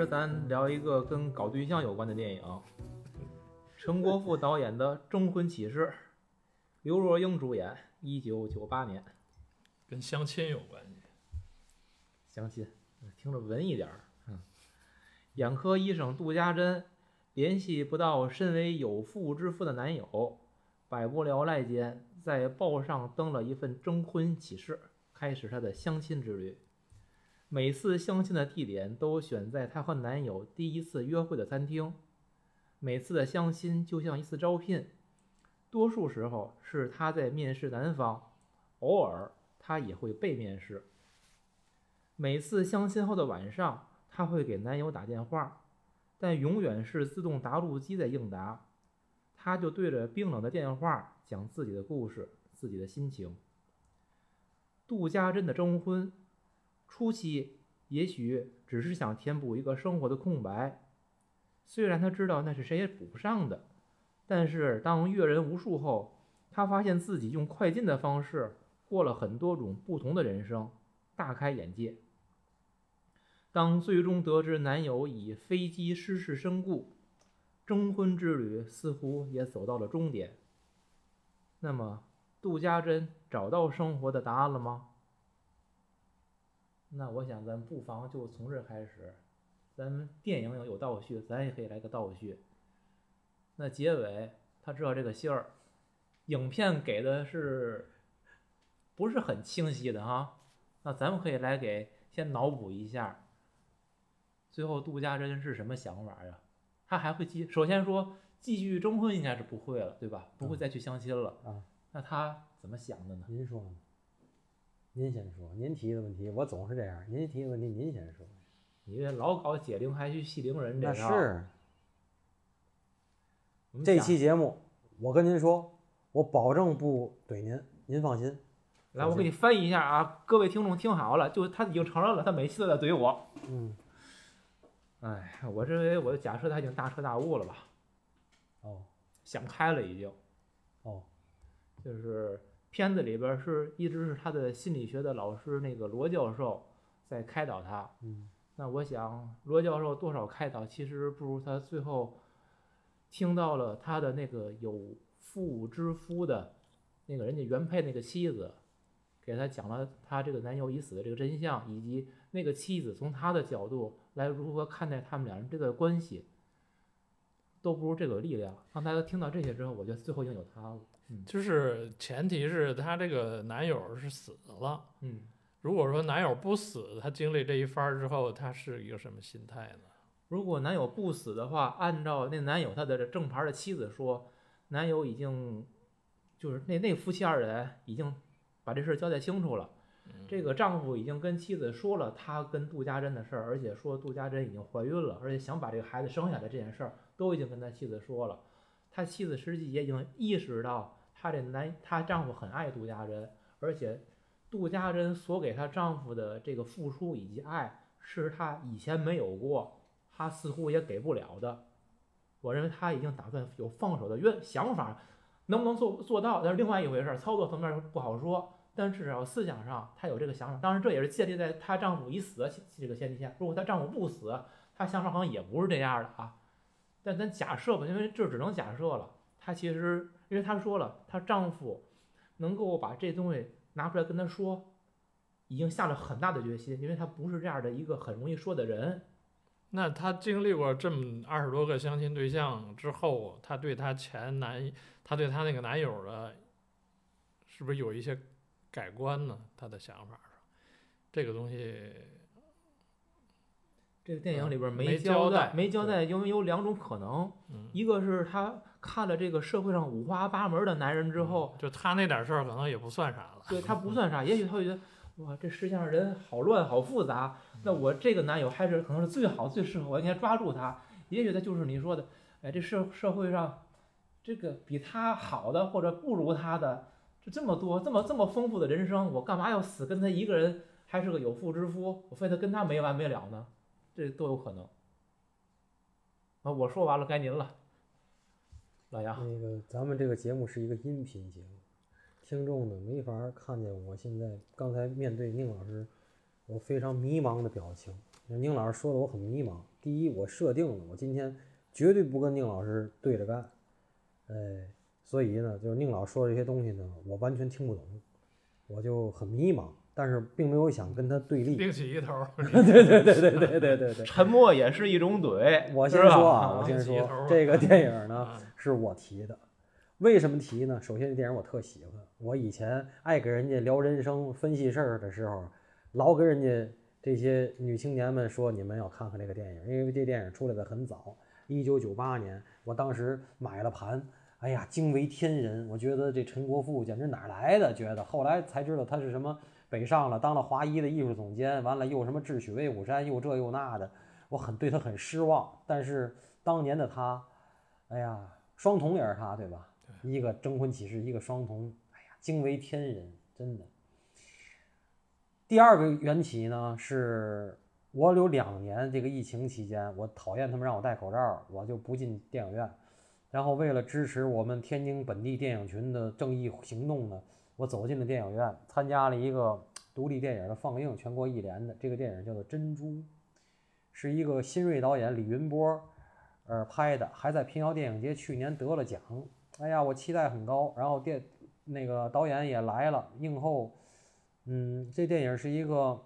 儿咱聊一个跟搞对象有关的电影，陈国富导演的《征婚启事》，刘若英主演，一九九八年。跟相亲有关系。相亲，听着文艺点儿。嗯，眼科医生杜家珍联系不到身为有妇之夫的男友，百无聊赖间，在报上登了一份征婚启事，开始她的相亲之旅。每次相亲的地点都选在她和男友第一次约会的餐厅。每次的相亲就像一次招聘，多数时候是她在面试男方，偶尔她也会被面试。每次相亲后的晚上，她会给男友打电话，但永远是自动答录机在应答。她就对着冰冷的电话讲自己的故事，自己的心情。杜家珍的征婚，初期也许只是想填补一个生活的空白，虽然她知道那是谁也补不上的，但是当阅人无数后，她发现自己用快进的方式过了很多种不同的人生，大开眼界。当最终得知男友以飞机失事身故，征婚之旅似乎也走到了终点。那么，杜家珍找到生活的答案了吗？那我想咱不妨就从这儿开始，咱们电影有倒叙，咱也可以来个倒叙。那结尾他知道这个信儿，影片给的是不是很清晰的哈？那咱们可以来给先脑补一下。最后杜家珍是什么想法呀？他还会继首先说继续征婚应该是不会了，对吧？不会再去相亲了。啊，那他怎么想的呢？您说呢？您先说，您提的问题我总是这样，您提的问题您先说。你这老搞解铃还须系铃人，这是这期节目，我跟您说，我保证不怼您，您放心。来，我给你翻译一下啊，各位听众听好了，就他已经承认了，他每次都在怼我。嗯，哎，我认为我的假设他已经大彻大悟了吧，哦想开了已经。哦，就是片子里边是一直是他的心理学的老师那个罗教授在开导他。嗯那我想罗教授多少开导，其实不如他最后听到了他的那个有妇之夫的那个人家原配那个妻子，给他讲了他这个男友已死的这个真相，以及那个妻子从他的角度来如何看待他们两人这个关系，都不如这个有力量。当大家听到这些之后，我觉得最后已经有他了。嗯就是前提是她这个男友是死了。嗯。如果说男友不死，她经历这一番之后，他是一个什么心态呢？如果男友不死的话，按照那男友他的正牌的妻子说，男友已经就是那那夫妻二人已经把这事儿交代清楚了。这个丈夫已经跟妻子说了他跟杜家珍的事儿，而且说杜家珍已经怀孕了，而且想把这个孩子生下来这件事儿都已经跟他妻子说了。他妻子实际也已经意识到她这男她丈夫很爱杜家珍，而且杜家珍所给她丈夫的这个付出以及爱是她以前没有过。她似乎也给不了的。我认为她已经打算有放手的愿想法，能不能做做到那是另外一回事，操作层面不好说。但至少思想上她有这个想法，当然这也是建立在她丈夫已死的这个前提下。如果她丈夫不死，她想法可能也不是这样的啊。但咱假设吧，因为这只能假设了。她其实因为她说了，她丈夫能够把这东西拿出来跟她说，已经下了很大的决心，因为他不是这样的一个很容易说的人。那她经历过这么二十多个相亲对象之后，她对她前男，她对她那个男友的，是不是有一些改观呢？她的想法上，这个东西，这个电影里边嗯没交交代没交代，因为有两种可能，嗯，一个是她看了这个社会上五花八门的男人之后，就他那点事儿可能也不算啥了。对他不算啥，也许他会觉得，哇，这世界上人好乱好复杂，那我这个男友还是可能是最好最适合我，应该抓住他。也许他就是你说的，哎，这社社会上，这个比他好的或者不如他的，这这么多，这么这么丰富的人生，我干嘛要死跟他一个人，还是个有妇之夫，我非得跟他没完没了呢？这都有可能。啊，我说完了，该您了，那个咱们这个节目是一个音频节目，听众呢没法看见我现在刚才面对宁老师我非常迷茫的表情。宁老师说的我很迷茫，第一，我设定了我今天绝对不跟宁老师对着干，哎，所以呢，就是宁老师说这些东西呢，我完全听不懂，我就很迷茫，但是并没有想跟他对立。另起一头，对对对对对对对对。沉默也是一种怼。我先说啊，我啊先说这个电影呢啊是我提的，为什么提呢？首先这电影我特喜欢，我以前爱跟人家聊人生、分析事儿的时候，老跟人家这些女青年们说你们要看看这个电影，因为这电影出来的很早，一九九八年，我当时买了盘。哎呀，惊为天人！我觉得这陈国富简直哪儿来的？觉得后来才知道他是什么北上了，当了华谊的艺术总监，完了又什么智取威虎山，又这又那的，我很对他很失望。但是当年的他，哎呀，双瞳也是他，对吧？一个征婚启事，一个双瞳，哎呀，惊为天人，真的。第二个缘起呢，是我有两年这个疫情期间，我讨厌他们让我戴口罩，我就不进电影院。然后为了支持我们天津本地电影群的正义行动呢，我走进了电影院，参加了一个独立电影的放映，全国一联的。这个电影叫做《珍珠》，是一个新锐导演李云波呃拍的，还在平遥电影节去年得了奖。哎呀，我期待很高。然后电那个导演也来了，映后，嗯，这电影是一个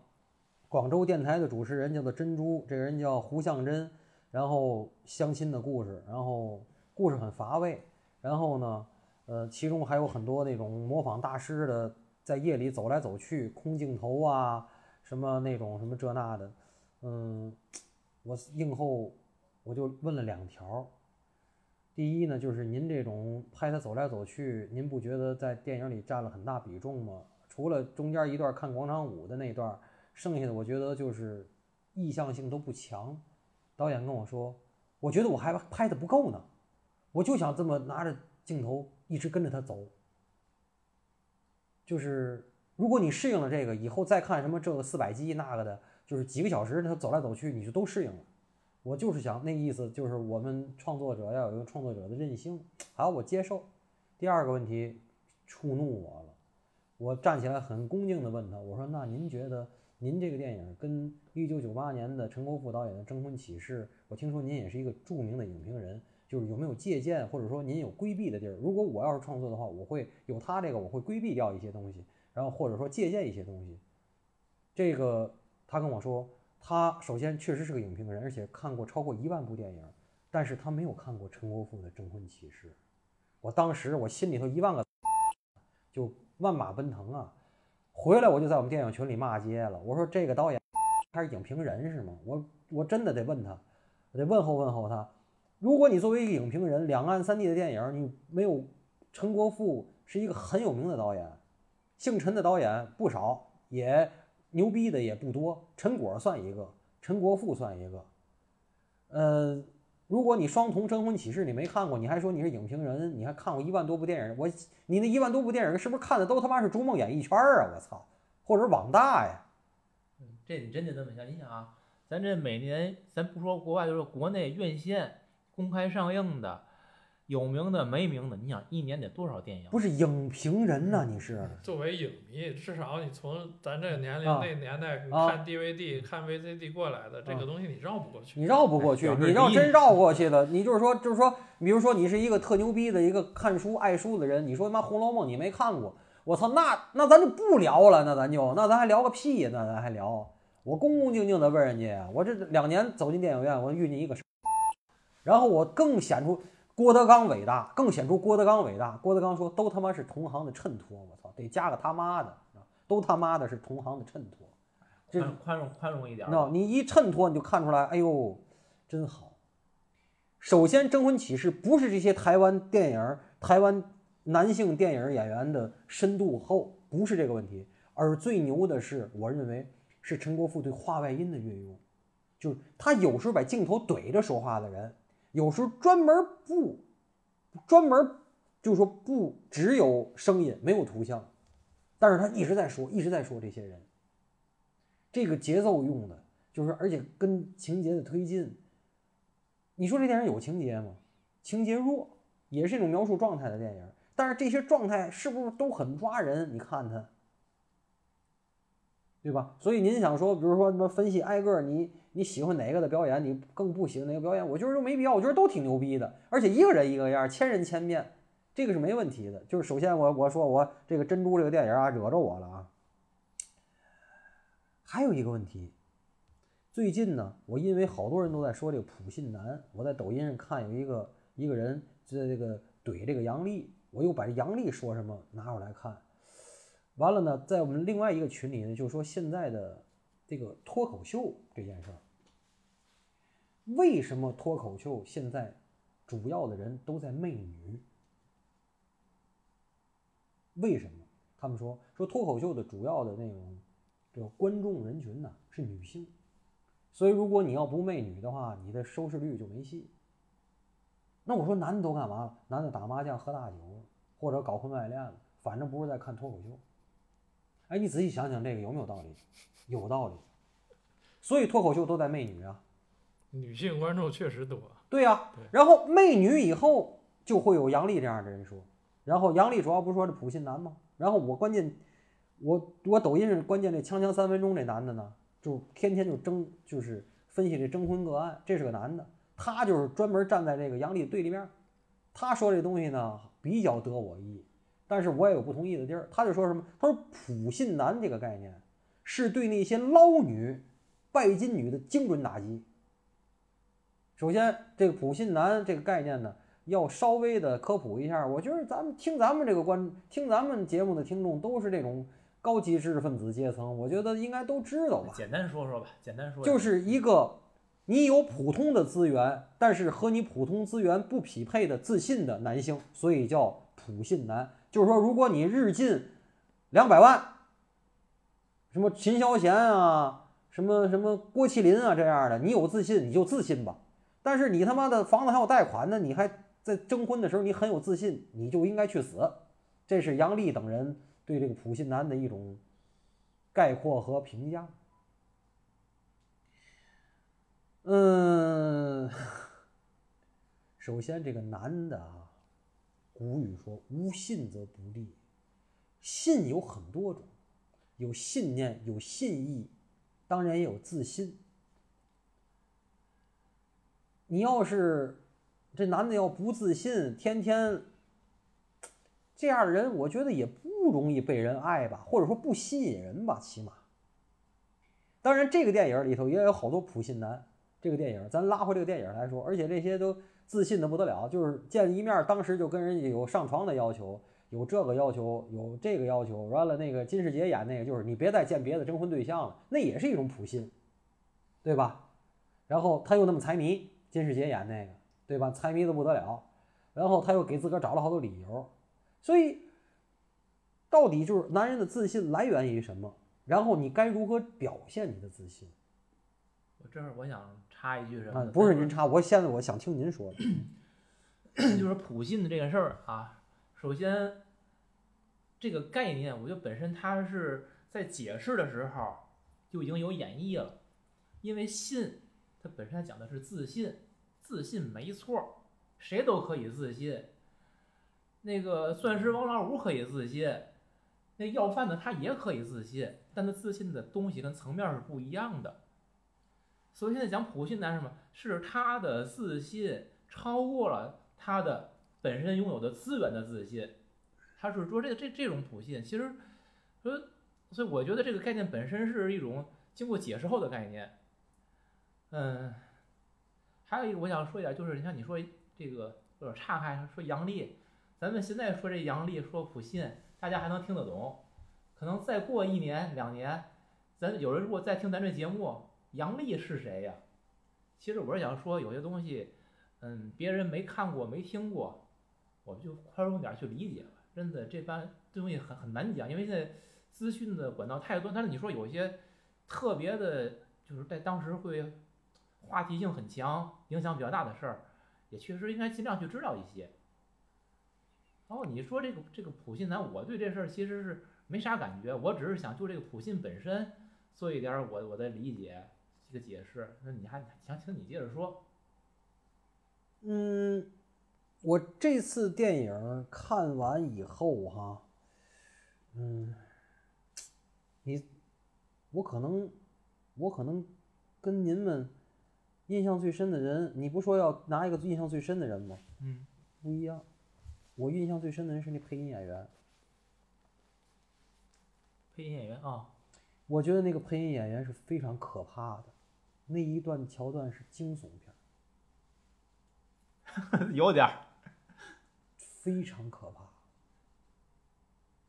广州电台的主持人，叫做珍珠，这个人叫胡向真，然后相亲的故事，然后故事很乏味，然后呢，呃，其中还有很多那种模仿大师的，在夜里走来走去，空镜头啊，什么那种什么这那的，嗯，我映后我就问了两条，第一呢，就是您这种拍他走来走去，您不觉得在电影里占了很大比重吗？除了中间一段看广场舞的那段，剩下的我觉得就是意向性都不强。导演跟我说，我觉得我还拍的不够呢，我就想这么拿着镜头一直跟着他走。就是如果你适应了这个，以后再看什么这个四百集那个的，就是几个小时他走来走去，你就都适应了。我就是想那意思，就是我们创作者要有一个创作者的韧性。好，我接受。第二个问题触怒我了，我站起来很恭敬地问他，我说：“那您觉得您这个电影跟一九九八年的陈国富导演的《征婚启事》，我听说您也是一个著名的影评人，就是有没有借鉴或者说您有规避的地儿？如果我要是创作的话，我会有他这个，我会规避掉一些东西，然后或者说借鉴一些东西。这个他跟我说，他首先确实是个影评人，而且看过超过一万部电影，但是他没有看过陈国富的《征婚启事》。我当时我心里头一万个就万马奔腾啊！回来我就在我们电影群里骂街了，我说这个导演他是影评人是吗？我我真的得问他，我得问候问候他。如果你作为一个影评人，两岸三地的电影你没有陈国富是一个很有名的导演，姓陈的导演不少，也牛逼的也不多，陈果算一个，陈国富算一个。呃，如果你《双瞳征婚启事》你没看过，你还说你是影评人，你还看过一万多部电影，我你那一万多部电影是不是看的都他妈是逐梦演艺圈啊？我操，或者网大呀？这你真得这么想，你想啊，咱这每年咱不说国外，就是国内院线公开上映的，有名的没名的，你想一年得多少电影？不是影评人呐，你是作为影迷，至少你从咱这个年龄、啊那年代，看 DVD、看 VCD 过来的，这个东西你绕不过去。你绕不过去表，示你要真绕过去了，你就是说，就是说，比如说你是一个特牛逼的一个看书爱书的人，你说他妈《红楼梦》你没看过，我操，那那咱就不聊了，那咱就那咱还聊个屁呀？那咱还聊？我恭恭敬敬的问人家，我这两年走进电影院，我遇见一个，然后我更显出郭德纲伟大，更显出郭德纲伟大。郭德纲说，都他妈是同行的衬托，我操，得加个他妈的，都他妈的是同行的衬托。这宽宽容宽容一点儿。那你一衬托，你就看出来，哎呦，真好。首先，《征婚启事》不是这些台湾电影儿、台湾男性电影演员的深度厚，不是这个问题，而最牛的是，我认为是陈国富对话外音的运用，就是他有时候把镜头怼着说话的人，有时候专门不，专门就说不只有声音没有图像，但是他一直在说，一直在说这些人。这个节奏用的，就是而且跟情节的推进。你说这电影有情节吗？情节弱，也是一种描述状态的电影。但是这些状态是不是都很抓人？你看它，对吧？所以您想说，比如说什么分析挨个，你你喜欢哪个的表演，你更不喜欢哪个表演，我觉得都没必要，我觉得都挺牛逼的，而且一个人一个样，千人千面，这个是没问题的。就是首先我我说我这个珍珠这个电影啊惹着我了啊，还有一个问题，最近呢，我因为好多人都在说这个普信男，我在抖音上看有一个一个人在这个怼这个杨笠，我又把这杨笠说什么拿出来看，完了呢，在我们另外一个群里呢，就说现在的这个脱口秀这件事儿，为什么脱口秀现在主要的人都在媚女？为什么？他们说说脱口秀的主要的那种这个观众人群呢是女性，所以如果你要不媚女的话，你的收视率就没戏。那我说男的都干嘛了？男的打麻将、喝大酒，或者搞婚外恋了，反正不是在看脱口秀。哎，你仔细想想这个有没有道理？有道理。所以脱口秀都在媚女啊。女性观众确实多，对呀、对然后媚女以后就会有杨笠这样的人说，然后杨笠主要不是说这普信男吗？然后我关键，我我抖音上关键这锵锵三分钟这男的呢，就天天就争，就是分析这征婚个案，这是个男的，他就是专门站在这个杨笠对立面儿，他说这东西呢比较得我意，但是我也有不同意的地儿，他就说什么？他说普信男这个概念是对那些捞女、拜金女的精准打击。首先，这个普信男这个概念呢，要稍微的科普一下。我觉得咱们听咱们这个观听咱们节目的听众都是这种高级知识分子阶层，我觉得应该都知道吧。简单说说吧，简单说就是一个你有普通的资源，但是和你普通资源不匹配的自信的男性，所以叫普信男。就是说，如果你日进两百万，什么秦霄贤啊，什么什么郭麒麟啊这样的，你有自信你就自信吧。但是你他妈的房子还有贷款呢，你还在征婚的时候你很有自信，你就应该去死。这是杨笠等人对这个普信男的一种概括和评价。嗯，首先这个男的啊，古语说“无信则不立”，信有很多种，有信念，有信义，当然也有自信。你要是这男的要不自信，天天这样的人，我觉得也不容易被人爱吧，或者说不吸引人吧，起码。当然，这个电影里头也有好多普信男。这个电影，咱拉回这个电影来说，而且这些都自信的不得了，就是见一面，当时就跟人家有上床的要求，有这个要求，有这个要求。完了，那个金世杰演那个，就是你别再见别的征婚对象了，那也是一种普信，对吧？然后他又那么财迷，金世杰演那个，对吧？财迷的不得了，然后他又给自个儿找了好多理由，所以到底就是男人的自信来源于什么？然后你该如何表现你的自信？我这儿我想插一句什么不是您插，我现在我想听您说的。就是普信的这个事儿啊，首先这个概念，我觉得本身它是在解释的时候就已经有演绎了，因为信它本身讲的是自信，自信没错，谁都可以自信。那个钻石王老五可以自信，那要饭的他也可以自信，但他自信的东西跟层面是不一样的。所以现在讲普信男什么？是他的自信超过了他的本身拥有的资源的自信，他是说这这这种普信，其实说，所以我觉得这个概念本身是一种经过解释后的概念。嗯，还有一个我想说一点，就是你像你说这个有点岔开，说杨笠，咱们现在说这杨笠说普信，大家还能听得懂，可能再过一年两年，咱有人如果再听咱这节目，杨笠是谁呀？其实我是想说，有些东西，嗯，别人没看过、没听过，我们就宽容点去理解吧。真的，这般这东西很很难讲，因为现在资讯的管道太多。但是你说有些特别的，就是在当时会话题性很强、影响比较大的事儿，也确实应该尽量去知道一些。然后你说这个这个普信男，我对这事儿其实是没啥感觉，我只是想就这个普信本身做一点我我的理解。这个解释，那你还想请你接着说？嗯，我这次电影看完以后哈，嗯，你，我可能，我可能跟您们印象最深的人，你不说要拿一个印象最深的人吗？嗯，不一样，我印象最深的人是那配音演员。配音演员啊，我觉得那个配音演员是非常可怕的，那一段桥段是惊悚片，有点儿。非常可怕。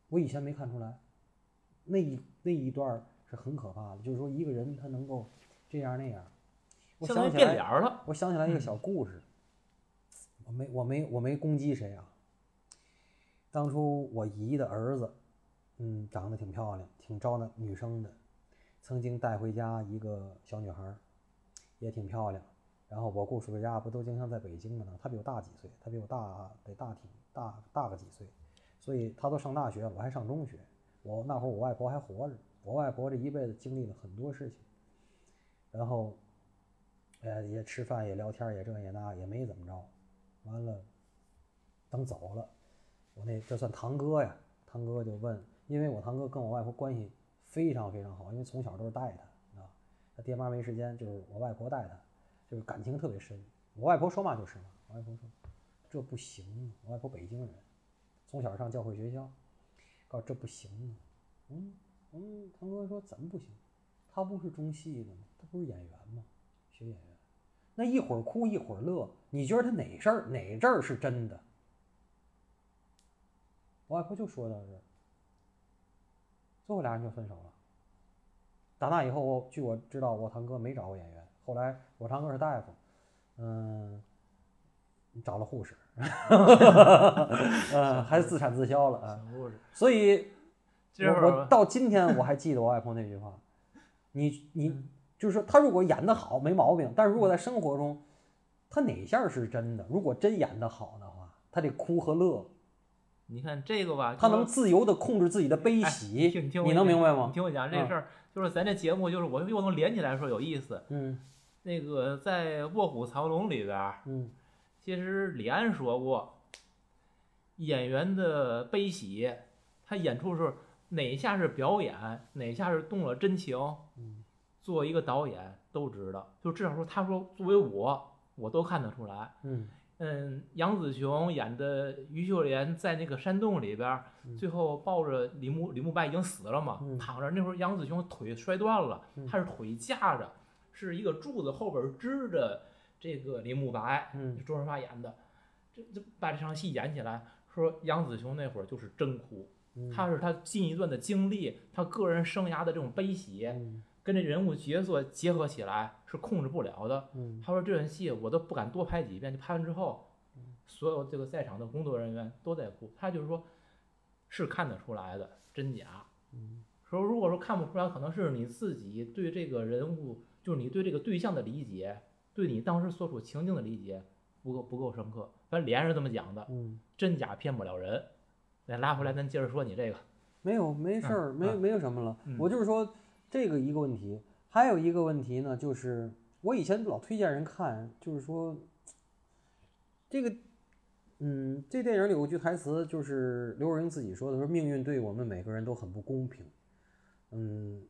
我以前没看出来，那一那一段是很可怕的，就是说一个人他能够这样那样。我相当于变想起来脸了。我想起来一个小故事，我没我没我没攻击谁啊。当初我姨的儿子，嗯，长得挺漂亮，挺招那女生的，曾经带回家一个小女孩儿，也挺漂亮。然后我姑叔叔家不都经常在北京的呢？他比我大几岁，她比我大得大挺大大个几岁，所以她都上大学了，我还上中学。我那会儿我外婆还活着，我外婆这一辈子经历了很多事情，然后呃，也吃饭也聊天也这也那也没怎么着，完了，等走了，我那这算堂哥呀，堂哥就问，因为我堂哥跟我外婆关系非常非常好，因为从小都是带他啊，他爹妈没时间，就是我外婆带他，就是感情特别深。我外婆说嘛就是嘛，我外婆说这不行，我外婆北京人，从小上教会学校，告诉这不行啊，嗯嗯，堂哥说怎么不行？他不是中戏的吗？他不是演员吗？学演员。那一会儿哭一会儿乐，你觉得他哪事儿哪阵儿是真的？我外婆就说到这儿，最后俩人就分手了。打那以后，我据我知道，我堂哥没找过演员。后来我堂哥是大夫，嗯，找了护士，嗯，还自产自销了啊。所以，我我到今天我还记得我外婆那句话，你你嗯就是说他如果演得好没毛病，但是如果在生活中，他哪下是真的？如果真演得好的话，他得哭和乐，你看这个吧，他能自由的控制自己的悲哎喜，你你你能明白吗你？听我讲这嗯事儿，就是咱这节目，就是我又能连起来说有意思。嗯那个在《卧虎藏龙》里边儿，嗯其实李安说过，演员的悲喜，他演出的时候哪下是表演，哪下是动了真情，嗯作为一个导演都知道。就至少说，他说作为我，我都看得出来。嗯嗯，杨紫琼演的于秀莲在那个山洞里边最后抱着李慕李慕白已经死了嘛，嗯躺着。那会儿杨紫琼腿摔断了，嗯她是腿架着，是一个柱子后边支着这个李慕白，嗯周润发演的。这这把这场戏演起来，说杨紫琼那会儿就是真哭，嗯，她是她近一段的经历，她个人生涯的这种悲喜，嗯跟这人物角色结合起来是控制不了的。嗯他说这段戏我都不敢多拍几遍，就拍完之后，所有这个在场的工作人员都在哭。他就是说，是看得出来的真假。嗯说如果说看不出来，可能是你自己对这个人物，就是你对这个对象的理解，对你当时所处情境的理解不够不够深刻。反正李安是这么讲的，嗯，真假骗不了人。那拉回来，咱接着说你这个，没有没事儿，没嗯没有什么了。嗯我就是说这个一个问题，还有一个问题呢，就是我以前老推荐人看，就是说这个，嗯，这电影里有句台词，就是刘若英自己说的，说命运对我们每个人都很不公平，嗯，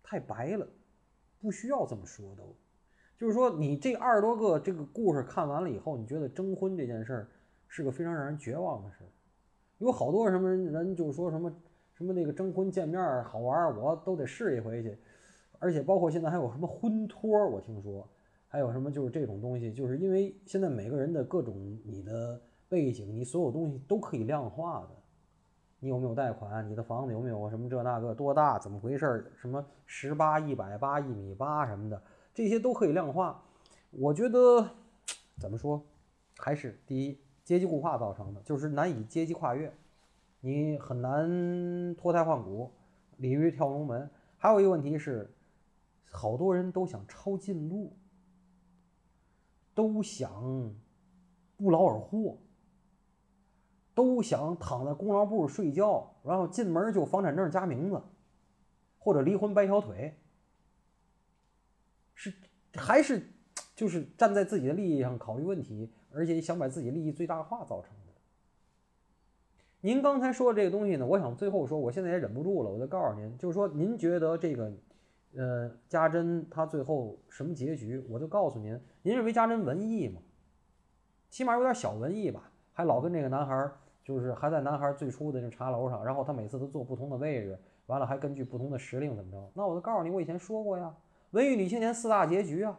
太白了，不需要这么说都。就是说，你这二十多个这个故事看完了以后，你觉得征婚这件事儿是个非常让人绝望的事儿。有好多什么人就说什么什么那个征婚见面好玩，我都得试一回去。而且包括现在还有什么婚托，我听说还有什么就是这种东西，就是因为现在每个人的各种你的背景，你所有东西都可以量化的。你有没有贷款？你的房子有没有什么这那个多大？怎么回事？什么十八、一百八、一米八什么的，这些都可以量化。我觉得怎么说，还是第一阶级固化造成的，就是难以阶级跨越，你很难脱胎换骨，鲤鱼跳龙门。还有一个问题是，好多人都想抄近路，都想不劳而获，都想躺在功劳簿睡觉，然后进门就房产证加名字，或者离婚掰条腿，是还是就是站在自己的利益上考虑问题，而且想把自己利益最大化造成。您刚才说的这个东西呢，我想最后说，我现在也忍不住了，我就告诉您，就是说，您觉得这个呃，家珍她最后什么结局，我就告诉您，您认为家珍文艺吗？起码有点小文艺吧，还老跟这个男孩，就是还在男孩最初的那茶楼上，然后他每次都坐不同的位置，完了还根据不同的时令怎么着？那我就告诉你，我以前说过呀，文艺女青年四大结局啊，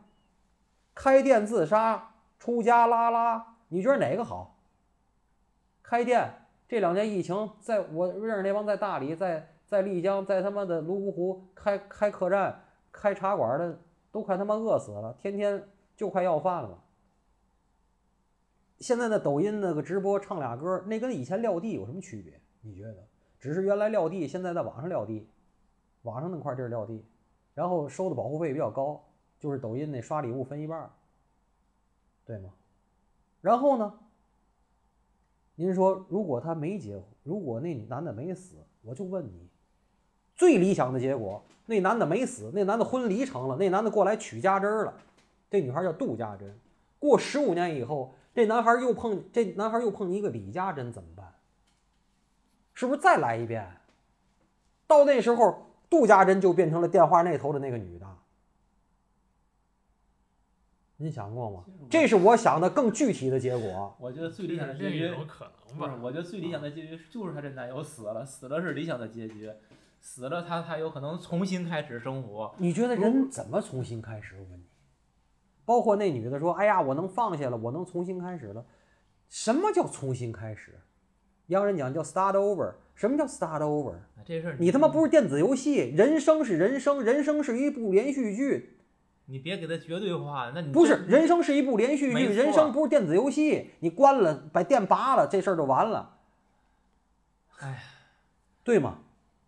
开店自杀，出家拉拉，你觉得哪个好？开店这两年疫情，在我认识那帮在大理、在在丽江、在他妈的泸沽湖开开客栈、开茶馆的，都快他妈饿死了，天天就快要饭了。现在的抖音那个直播唱俩歌，那跟以前撂地有什么区别？你觉得？只是原来撂地，现在在网上撂地，网上那块地儿撂地，然后收的保护费比较高，就是抖音那刷礼物分一半，对吗？然后呢？您说，如果他没结婚，如果那男的没死，我就问你，最理想的结果，那男的没死，那男的婚离成了，那男的过来娶家珍了，这女孩叫杜家珍，过十五年以后，这男孩又碰这男孩又碰一个李家珍，怎么办？是不是再来一遍？到那时候，杜家珍就变成了电话那头的那个女的。您想过吗？这是我想的更具体的结果。我觉得最理想的结局有可能不是吧，？我觉得最理想的结局就是她这男友死了，死了是理想的结局，死了她才有可能重新开始生活。你觉得人怎么重新开始？我问你，包括那女的说：“哎呀，我能放下了，我能重新开始了。”什么叫重新开始？洋人讲叫 start over。什么叫 start over？啊这事儿你他妈不是电子游戏，人生是人生，人生是一部连续剧，你别给他绝对化，那你不是人生是一部连续剧，人生不是电子游戏，你关了把电拔了，这事儿就完了，哎，对吗？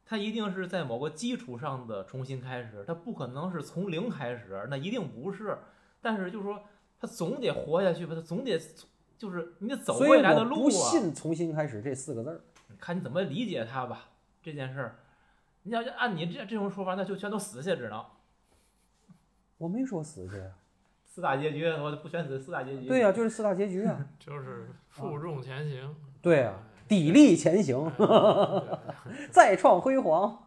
他一定是在某个基础上的重新开始，他不可能是从零开始，那一定不是。但是就是说，他总得活下去吧，他总得就是你得走未来的路啊。信重新开始这四个字儿。看你怎么理解他吧，这件事儿。你要按你这这种说法，那就全都死去，只能我没说死去，四大结局，我不选死四大结局。对呀、就是四大结局啊。就是负重前行。对啊，砥砺前行，哎再创辉煌。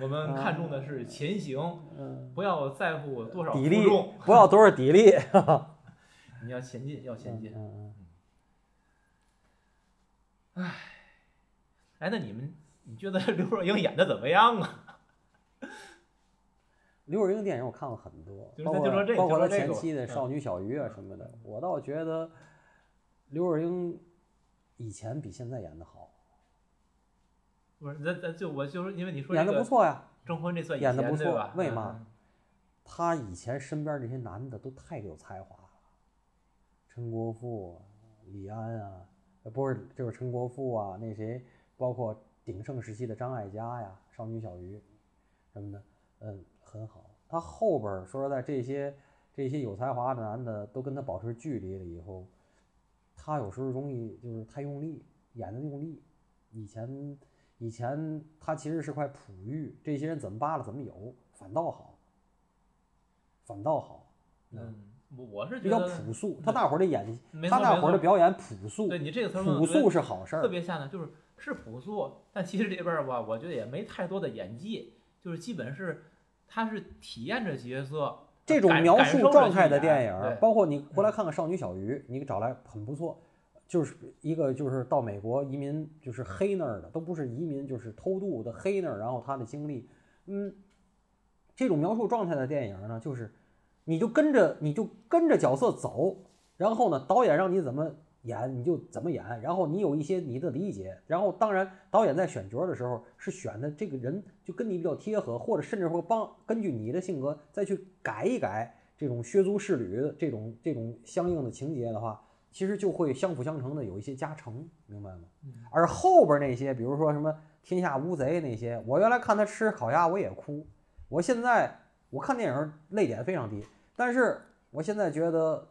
我们看重的是前行，嗯，不要在乎多少不要多少砥砺。你要前进，要前进。嗯哎，那你们你觉得刘若英演的怎么样啊？刘若英电影我看了很多，包括包括她前期的《嗯少女小鱼》啊什么的，我倒觉得刘若英以前比现在演的好，不是，咱咱就我就是因为你说演的不错呀。征婚这算演的不错吧？为嘛嗯？她以前身边这些男的都太有才华了，陈国富、李安啊，呃不是就是陈国富啊，那谁，包括鼎盛时期的张艾嘉呀、少女小鱼什么的，嗯，很好。他后边说实在，这些这些有才华的男的都跟他保持距离了以后，他有时候容易就是太用力，演的用力。以前以前他其实是块璞玉，这些人怎么扒拉怎么有，反倒好，反倒好，嗯，我我是比较觉得朴素。他大伙儿的演，没他那错没错会儿的表演朴素，对你这个词儿朴素是好事儿。特别像呢，就是是朴素，但其实这边儿吧，我觉得也没太多的演技，就是基本是他是体验着角色，这种描述状态的电影儿，包括你回来看看《少女小鱼》，你找来很不错，就是一个就是到美国移民，就是黑那儿的，都不是移民，就是偷渡的黑那儿，然后他的经历，嗯，这种描述状态的电影儿呢，就是你就跟着你就跟着角色走，然后呢，导演让你怎么演你就怎么演，然后你有一些你的理解，然后当然导演在选角的时候是选的这个人就跟你比较贴合，或者甚至会帮根据你的性格再去改一改这种削足适履的这种这种相应的情节的话，其实就会相辅相成的有一些加成，明白吗？而后边那些，比如说什么天下无贼那些，我原来看他吃烤鸭我也哭，我现在我看电影泪点非常低，但是我现在觉得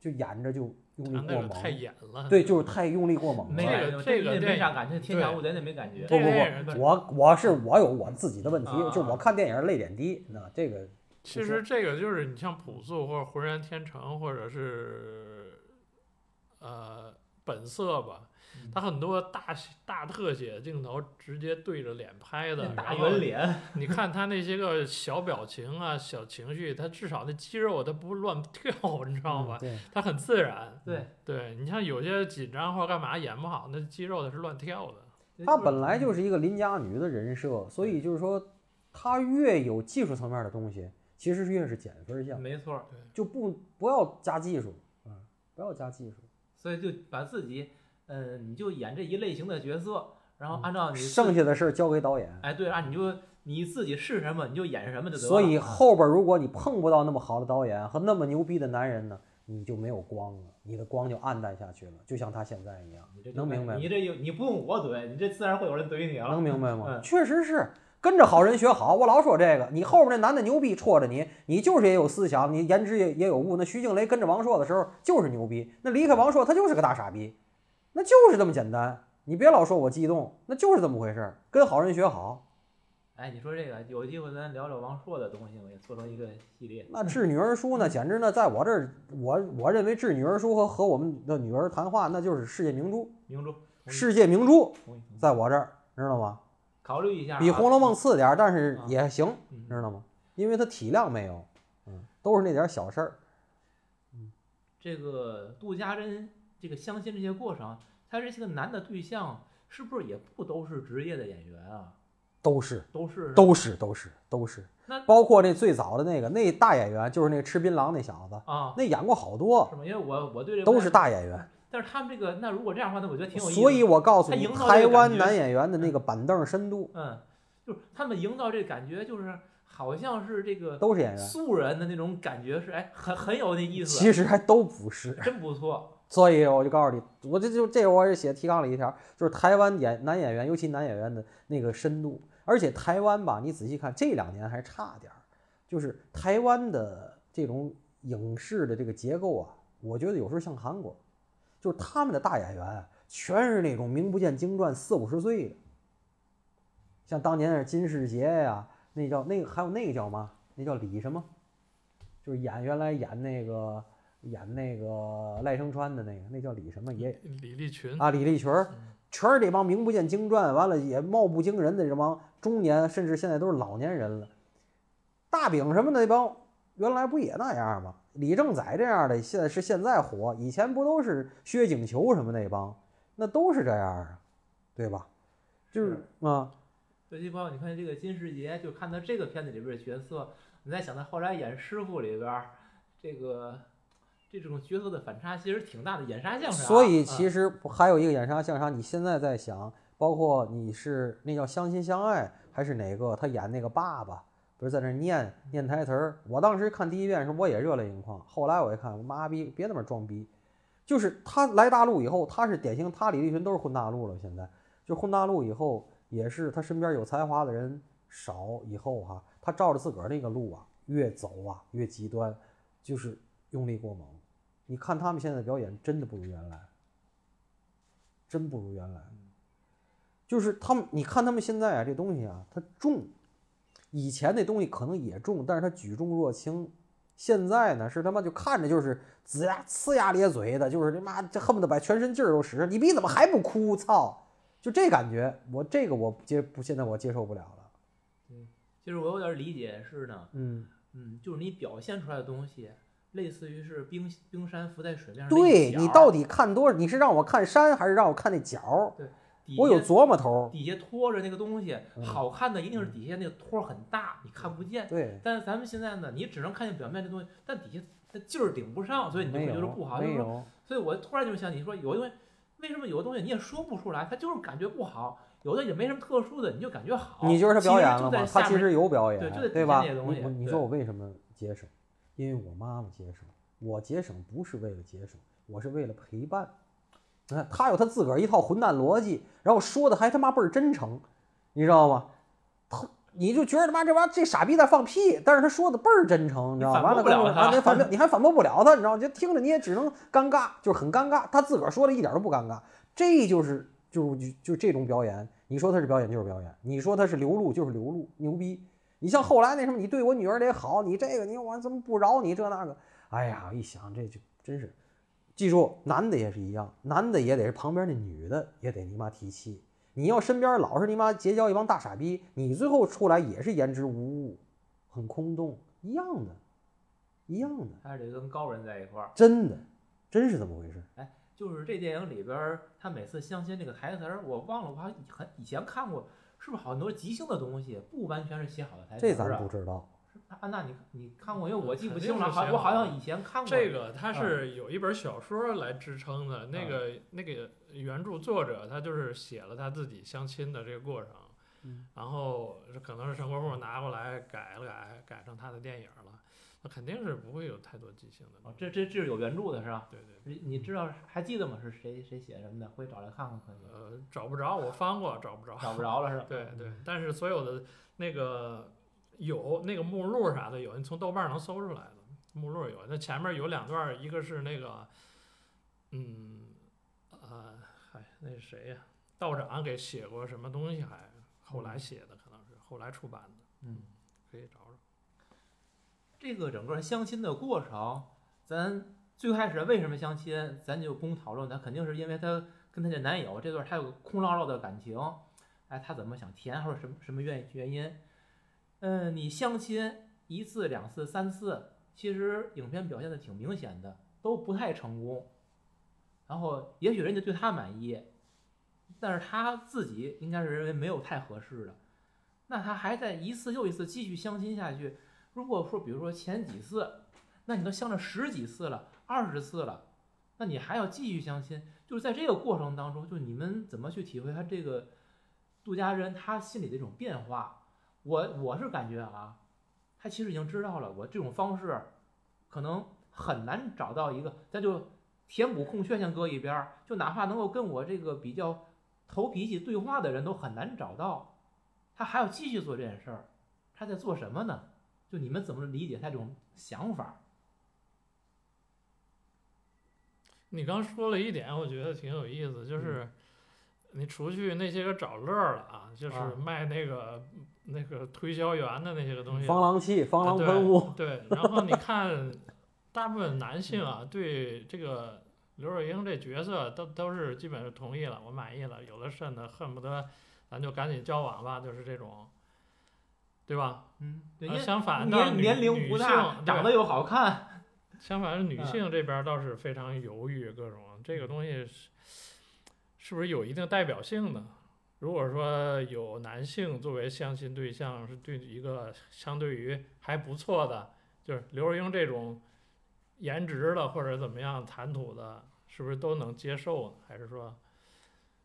就演着就用力过猛太猛，演了。对，就是太用力过猛了。没感觉，这个这电影没啥感觉，天下无贼那没感觉。不不不，我我是我有我自己的问题，啊就是我看电影泪点低，那这个其实这个就是你像朴素或者浑然天成，或者是呃本色吧，嗯他很多大大特写镜头直接对着脸拍的，大圆脸，你看他那些个小表情啊、小情绪，他至少那肌肉他不乱 跳，你知道吧？嗯对，他很自然。对，对你像有些紧张或者干嘛演不好，那肌肉它是乱跳的。他本来就是一个邻家女的人设，所以就是说，他越有技术层面的东西，其实是越是减分项，没错儿，就不不要加技术啊，不要加技术，所以就把自己，嗯，你就演这一类型的角色，然后按照你剩下的事儿交给导演。哎，对啊，你就你自己是什么你就演什么就得了。所以啊后边如果你碰不到那么好的导演和那么牛逼的男人呢，你就没有光了，你的光就暗淡下去了，就像他现在一样。你这能明白吗你这有你不用我怼，你这自然会有人怼你了。能明白吗？嗯确实是跟着好人学好。我老说这个，你后边那男的牛逼戳着你，你就是也有思想，你颜值也也有物。那徐静蕾跟着王朔的时候就是牛逼，那离开王朔他就是个大傻逼，那就是这么简单。你别老说我激动，那就是这么回事儿。跟好人学好，哎，你说这个有机会咱聊聊王朔的东西，我也做成一个系列。那致女儿书呢，简直呢，在我这儿，我我认为致女儿书和和我们的女儿谈话，那就是世界明珠，明珠，世界名著，同意同意在我这儿，知道吗？考虑一下啊，比《红楼梦》次点儿，但是啊也行，嗯知道吗？因为它体量没有，嗯，都是那点儿小事儿。嗯这个杜家珍这个相亲这些过程，他这些个男的对象是不是也不都是职业的演员啊？都是，都是都是，都是，都是那。包括那最早的那个那大演员，就是那个吃槟榔那小子，啊，那演过好多，是吗？因为我我对这都是大演员。但是他们这个那如果这样的话，那我觉得挺有意思。所以我告诉你，台湾男演员的那个板凳深度嗯，就是他们营造这感觉，就是好像是这个都是演员，素人的那种感觉是，哎，很很有那意思，其实还都不是。真不错。所以我就告诉你，我这就这我也写提纲里一条，就是台湾演男演员，尤其男演员的那个深度。而且台湾吧，你仔细看这两年还差点儿，就是台湾的这种影视的这个结构啊，我觉得有时候像韩国，就是他们的大演员全是那种名不见经传、四五十岁的，像当年的金世杰呀，那叫那个还有那个叫嘛，那叫李什么，就是演原来演那个演那个赖声川的那个，那叫李什么也李立群，啊，李立群儿，全是这帮名不见经传，完了也貌不惊人的这帮中年，甚至现在都是老年人了。大饼什么的那帮，原来不也那样吗？李正宰这样的，现在是现在火，以前不都是薛景求什么那帮，那都是这样啊，对吧？就是啊，尤其包括你看这个金世杰，就看他这个片子里边的角色，你再想到后来演师傅里边，这个这种角色的反差其实挺大的，演啥像啥。所以啊其实还有一个演啥像啥，你现在在想，包括你是那叫相亲相爱还是哪个，他演那个爸爸，不是在那儿念念台词儿。我当时看第一遍的时候我也热泪盈眶，后来我一看，妈逼，别那么装逼。就是他来大陆以后，他是典型，他李立群都是混大陆了。现在就混大陆以后，也是他身边有才华的人少，以后哈，他照着自个儿那个路啊，越走啊越极端，就是用力过猛。你看他们现在的表演，真的不如原来，真不如原来。就是他们，你看他们现在啊，这东西啊，它重，以前那东西可能也重，但是它举重若轻。现在呢，是他妈就看着就是呲牙呲牙咧嘴的，就是他妈这恨不得把全身劲儿都使上。你逼怎么还不哭？操！就这感觉，我这个我接不，现在我接受不了了。其实我有点理解是呢，嗯，嗯，就是你表现出来的东西，类似于是冰冰山浮在水面上对你到底看多少？你是让我看山，还是让我看那角儿？底我有琢磨头儿。底下托着那个东西，嗯好看的一定是底下那个托儿很大，你看不见。对，但是咱们现在呢，你只能看见表面这东西，但底下它劲儿顶不上，所以你就会觉得不好。就是说，没有。所以我突然就想你说，有的东西为什么有的东西你也说不出来，它就是感觉不好；有的也没什么特殊的，你就感觉好。你觉得他表演了吗其他其实有表演，对就在底下吧？那些东西你你说我为什么节省？因为我妈妈节省，我节省不是为了节省，我是为了陪伴。你看他有他自个儿一套混蛋逻辑，然后说的还他妈倍儿真诚，你知道吗？他你就觉得他妈这玩意儿这傻逼在放屁，但是他说的倍儿真诚，你知道吗？完了跟我反驳不了他啊，你反驳你还反驳不了他，你知道吗？就听着你也只能尴尬，就是很尴尬。他自个儿说的一点都不尴尬，这就是就就就这种表演。你说他是表演就是表演，你说他是流露就是流露，牛逼。你像后来那什么，你对我女儿得好，你这个你我怎么不饶你这那个？哎呀，一想这就真是，记住，男的也是一样，男的也得是旁边那女的也得你妈提气。你要身边老是你妈结交一帮大傻逼，你最后出来也是言之无物，很空洞，一样的，一样的，还是得跟高人在一块儿。真的，真是这么回事。哎就是这电影里边，他每次相亲这个台词儿，我忘了，我好像很以前看过，是不是很多即兴的东西，不完全是写好的台词这儿啊？咱不知道。啊，那你你看过？因为我记不清了，好我好像以前看过这个它嗯是有一本小说来支撑的，那个那个原著作者他就是写了他自己相亲的这个过程，嗯然后可能是陈国富拿过来改了改，改成他的电影了，那肯定是不会有太多即兴的。哦这这这是有原著的是吧？对对，你你知道还记得吗？是谁谁写什么的？回去找来看看可以。呃，找不着，我翻过找不着。找不着了是吧？对对，但是所有的那个有那个目录啥的有，你从豆瓣能搜出来的目录有。那前面有两段，一个是那个，嗯，啊，嗨，那是谁呀？道长给写过什么东西还？后来写的可能是后来出版的，嗯，可以找找。这个整个相亲的过程，咱最开始为什么相亲，咱就不用讨论，咱肯定是因为她跟她这男友这段她有个空落落的感情，哎，她怎么想填或者什么什么原原因？嗯，你相亲一次、两次、三次，其实影片表现的挺明显的，都不太成功。然后也许人家对她满意，但是她自己应该是认为没有太合适的，那她还在一次又一次继续相亲下去。如果说，比如说前几次，那你都相了十几次了，二十次了，那你还要继续相亲，就是在这个过程当中，就你们怎么去体会他这个杜家人他心里的一种变化？我我是感觉啊，他其实已经知道了，我这种方式可能很难找到一个，咱就填补空缺先搁一边儿，就哪怕能够跟我这个比较投脾气对话的人都很难找到，他还要继续做这件事儿，他在做什么呢？就你们怎么理解他这种想法？你刚说了一点，我觉得挺有意思，就是你除去那些个找乐儿了啊，就是啊卖那个那个推销员的那些个东西，防狼器、防狼啊对喷雾，对，然后你看，大部分男性啊，对这个刘若英这角色都都是基本是同意了，我满意了。有的甚的恨不得咱就赶紧交往吧，就是这种，对吧？嗯，相反年年龄不大，长得又好看，相反是女嗯性这边儿倒是非常犹豫，各种这个东西是是不是有一定代表性的？如果说有男性作为相亲对象，是对一个相对于还不错的，就是刘若英这种颜值的或者怎么样谈吐的，是不是都能接受呢？还是说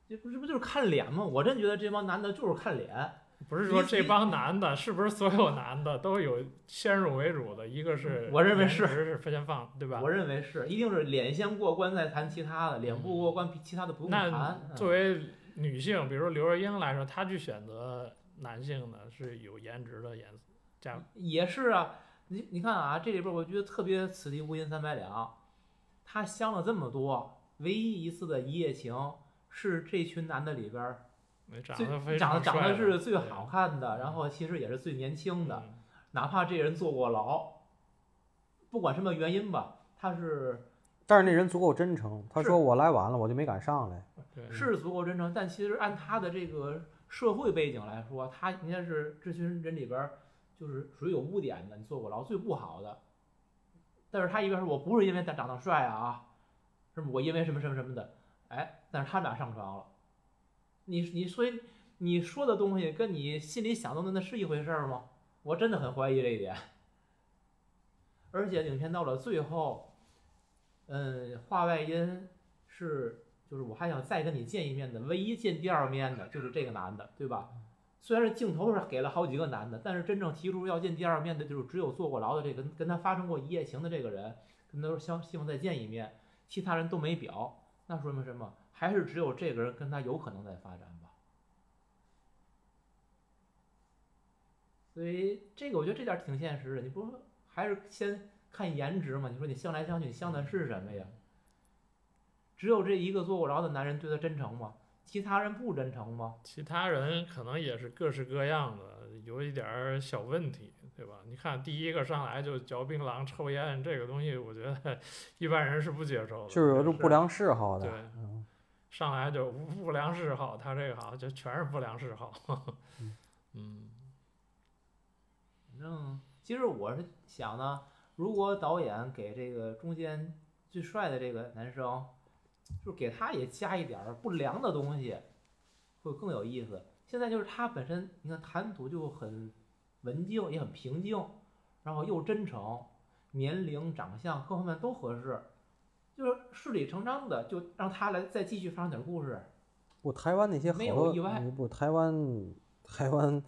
这不这不就是看脸吗？我真觉得这帮男的就是看脸，不是说这帮男的，是不是所有男的都有先入为主的？一个是我认为是是先放，对吧？我认为是，一定是脸先过关再谈其他的，脸不过关，其他的不用谈那。嗯作为女性，比如说刘若英来说，她去选择男性呢，是有颜值的颜价，也是啊，你你看啊，这里边我觉得特别此地无银三百两，她相了这么多，唯一一次的一夜情是这群男的里边儿长最得非长得长得是最好看的，然后其实也是最年轻的，嗯哪怕这人坐过牢，不管什么原因吧，他是但是那人足够真诚，他说我来晚了，我就没敢上来。是足够真诚，但其实按他的这个社会背景来说，他应该是这群人里边就是属于有污点的，你坐过牢最不好的。但是他一边说我不是因为他长得帅啊，是不？我因为什么什么什么的，哎，但是他们俩上床了。你你说你说的东西跟你心里想的那是一回事吗？我真的很怀疑这一点。而且影片到了最后，嗯，话外音是就是我还想再跟你见一面的，唯一见第二面的就是这个男的，对吧？虽然是镜头是给了好几个男的，但是真正提出要见第二面的，就是只有坐过牢的这个跟他发生过一夜情的这个人，跟他说希希望再见一面，其他人都没表，那说明什么？还是只有这个人跟他有可能在发展吧。所以这个我觉得这点儿挺现实的，你不是还是先看颜值嘛？你说你相来相去，你相的是什么呀？只有这一个坐过牢的男人对他真诚吗？其他人不真诚吗？其他人可能也是各式各样的，有一点儿小问题，对吧？你看第一个上来就嚼槟榔、抽烟，这个东西我觉得 一般人是不接受的。就是有这种不良嗜好的。对嗯上来就不良嗜好，他这个好就全是不良嗜好。嗯反正其实我是想呢，如果导演给这个中间最帅的这个男生，就是给他也加一点不良的东西，会更有意思。现在就是他本身，你看谈吐就很文静，也很平静，然后又真诚，年龄、长相各方面都合适，就是顺理成章的就让他来再继续发生点故事。不，台湾那些好多意外你不台湾台湾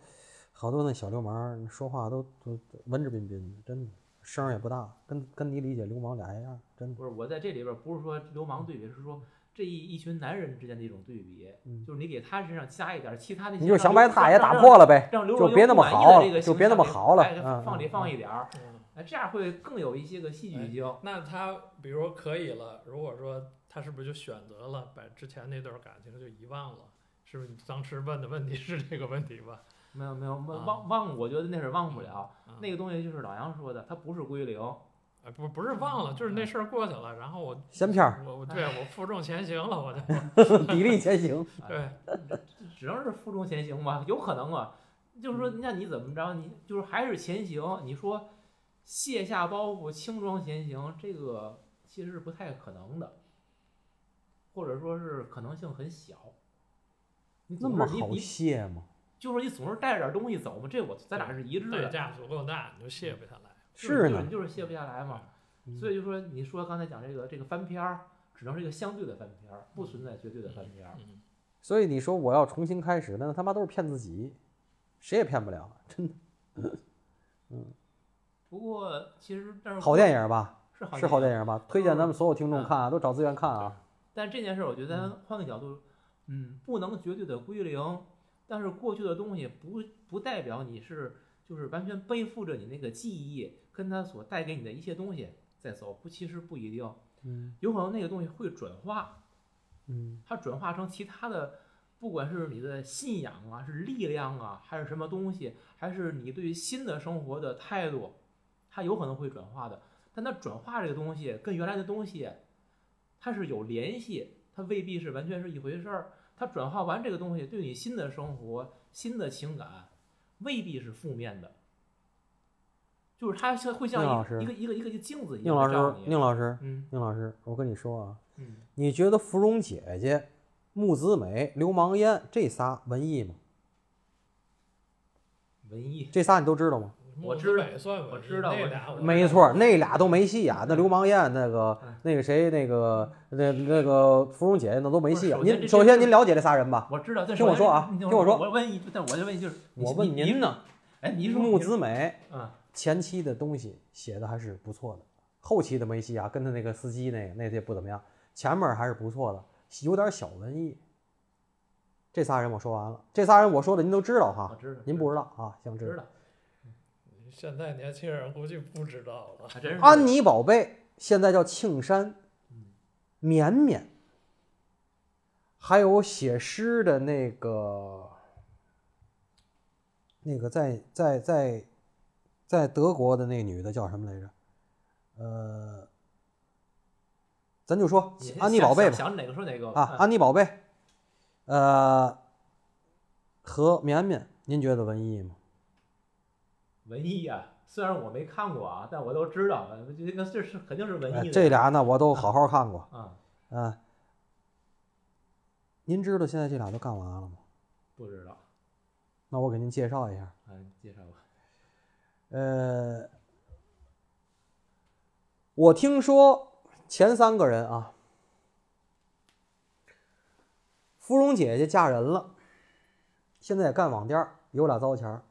好多那小流氓儿说话都都都文质彬彬的，真的声儿也不大，跟跟你理解流氓俩一样，真的。不是我在这里边儿不是说流氓对比，是说这一一群男人之间的一种对比，嗯就是你给他身上加一点儿其他那些，你就想把他也打破了呗，让刘就别那么好了，就别那么好了。放里嗯放一点儿，嗯，哎，这样会更有一些个戏剧性。那他比如说可以了，如果说他是不是就选择了把之前那段感情就遗忘了？是不是你当时问的问题是这个问题吧？没有没有忘啊忘忘，我觉得那是忘不了。啊那个东西就是老杨说的，它不是归零。哎，不不是忘了，就是那事儿过去了，然后我闲片儿，我我对我负重前行了，我就 砥砺前行。对，只能是负重前行吧，有可能啊。就是说，那你怎么着？你就是还是前行。你说卸下包袱，轻装前行，这个其实是不太可能的，或者说是可能性很小。你总那么好是你你卸吗？就说你总是带着点东西走嘛，这我咱俩是一致的。代价足够大，你就卸不下来。是呢就是你，就是卸不下来嘛。嗯所以就说你说刚才讲这个这个翻篇儿，只能是一个相对的翻篇儿，不存在绝对的翻篇儿。嗯，所以你说我要重新开始，那他妈都是骗自己，谁也骗不了，真的。不过其实但是好电影吧？是好是好电影吧？推荐咱们所有听众嗯看啊，都找资源看啊。但这件事儿，我觉得咱换个角度，嗯，不能绝对的归零，但是过去的东西不不代表你是就是完全背负着你那个记忆跟它所带给你的一些东西在走，不，其实不一定，嗯有可能那个东西会转化，嗯它转化成其他的，不管是你的信仰啊，是力量啊，还是什么东西，还是你对于新的生活的态度，它有可能会转化的。但它转化这个东西跟原来的东西，它是有联系，它未必是完全是一回事儿。它转化完这个东西，对你新的生活、新的情感，未必是负面的，就是它像会像一个一个一个一个镜子一样宁老师。宁老师，嗯宁老师，我跟你说啊，嗯，你觉得芙蓉姐姐、木子美、流氓燕这仨文艺吗？文艺。这仨你都知道吗？我知道木子美算我知道我那俩没错，那俩都没戏啊。那流氓燕，那个嗯那个谁，那个那那个芙蓉姐姐，那都没戏您首先您了解这仨人吧？我知道，听我说啊听我说我问一，但我就问就是，你我问您呢，哎，您说木子美嗯，前期的东西写的还是不错的，后期的没戏啊，跟他那个司机那个那些不怎么样，前面还是不错的，有点小文艺。这仨人我说完了，这仨人我说的您都知道我哈，知道，您不知道啊？行，知道，现在年轻人估计不知道了。还真是安妮宝贝现在叫庆山，嗯绵绵，还有写诗的那个，那个在在在在德国的那女的叫什么来着？呃，咱就说安妮宝贝吧，想想哪个说哪个啊，嗯安妮宝贝，呃，和绵绵，您觉得文艺吗？文艺啊，虽然我没看过啊，但我都知道，那这是肯定是文艺的。哎这俩呢，我都好好看过。啊，啊，您知道现在这俩都干嘛了吗？不知道，那我给您介绍一下。啊，你介绍吧。呃，我听说前三个人啊，芙蓉姐姐嫁人了，现在也干网店，有俩糟钱儿。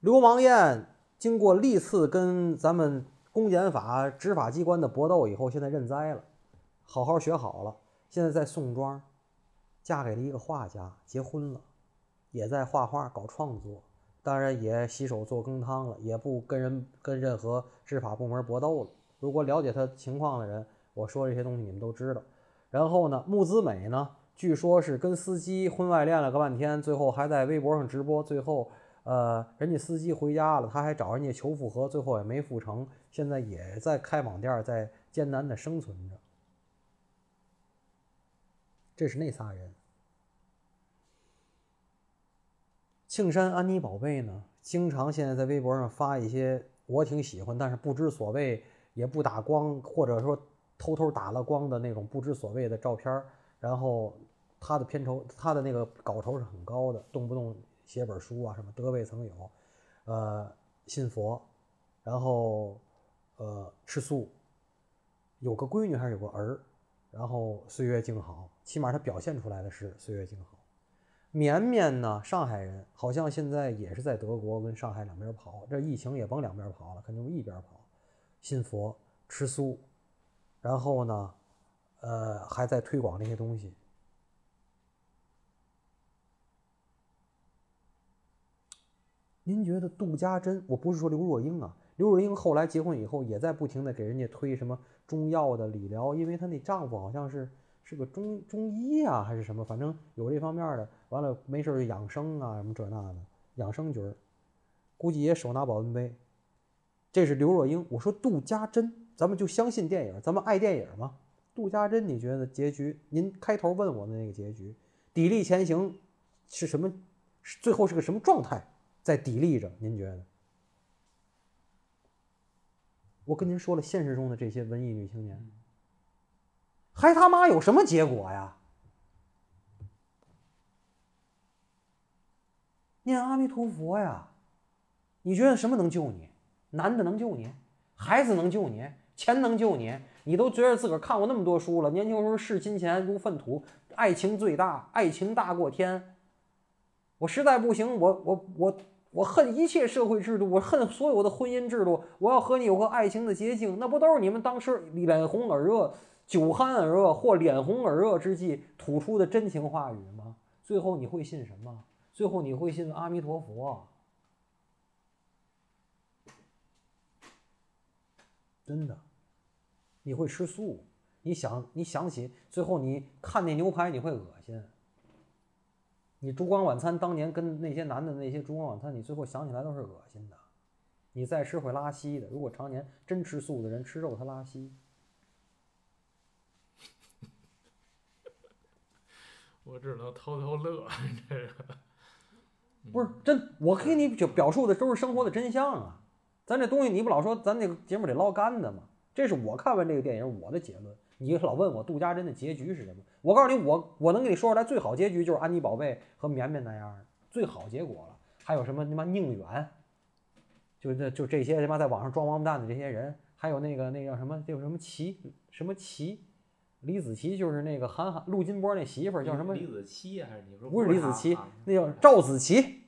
流氓燕经过历次跟咱们公检法执法机关的搏斗以后，现在认栽了，好好学好了，现在在宋庄，嫁给了一个画家，结婚了，也在画画搞创作。当然也洗手做羹汤了，也不跟人跟任何执法部门搏斗了。如果了解他情况的人，我说这些东西你们都知道。然后呢，木子美呢，据说是跟司机婚外恋了个半天，最后还在微博上直播，最后呃，人家司机回家了，他还找人家求复合，最后也没复成，现在也在开网店，在艰难的生存着。这是那仨人。庆山安妮宝贝呢，经常现在在微博上发一些我挺喜欢，但是不知所谓，也不打光，或者说偷偷打了光的那种不知所谓的照片。然后他的片酬，他的那个稿酬是很高的，动不动写本书啊，什么德未曾有，呃，信佛，然后呃吃素，有个闺女还是有个儿，然后岁月静好，起码他表现出来的是岁月静好。绵绵呢，上海人，好像现在也是在德国跟上海两边跑，这疫情也甭两边跑了，肯定一边跑，信佛吃素，然后呢，呃，还在推广这些东西。您觉得杜家珍？我不是说刘若英啊，刘若英后来结婚以后也在不停的给人家推什么中药的理疗，因为她那丈夫好像是是个中中医啊，还是什么，反正有这方面的。完了没事就养生啊，什么这那的，养生局儿，估计也手拿保温杯。这是刘若英，我说杜家珍，咱们就相信电影，咱们爱电影嘛。杜家珍，你觉得结局？您开头问我的那个结局，砥砺前行是什么？最后是个什么状态？在砥砺着？您觉得？我跟您说了，现实中的这些文艺女青年，还他妈有什么结果呀？念阿弥陀佛呀！你觉得什么能救你？男的能救你？孩子能救你？钱能救你？你都觉得自个儿看过那么多书了，年轻时候视金钱如粪土，爱情最大，爱情大过天。我实在不行，我我我我恨一切社会制度，我恨所有的婚姻制度。我要和你有个爱情的结晶，那不都是你们当时脸红耳热、酒酣耳热或脸红耳热之际吐出的真情话语吗？最后你会信什么？最后你会信阿弥陀佛，真的，你会吃素。你想，你想起最后你看那牛排，你会恶心。你烛光晚餐当年跟那些男的那些烛光晚餐，你最后想起来都是恶心的。你再吃会拉稀的。如果常年真吃素的人吃肉，他拉稀。我只能偷偷乐，这个。不是真，我给你表表述的都是生活的真相啊！咱这东西你不老说，咱那个节目得捞干的吗？这是我看完这个电影我的结论。你老问我杜家珍的结局是什么？我告诉你，我我能给你说出来最好结局就是安妮宝贝和绵绵那样的最好结果了。还有什么他妈宁远，就这就这些他妈在网上装王八蛋的这些人，还有那个那叫什么叫什么齐什么齐。李子柒就是那个韩寒、陆金波那媳妇儿，叫什么？李子柒还是你说？不是李子柒，那叫赵子琪。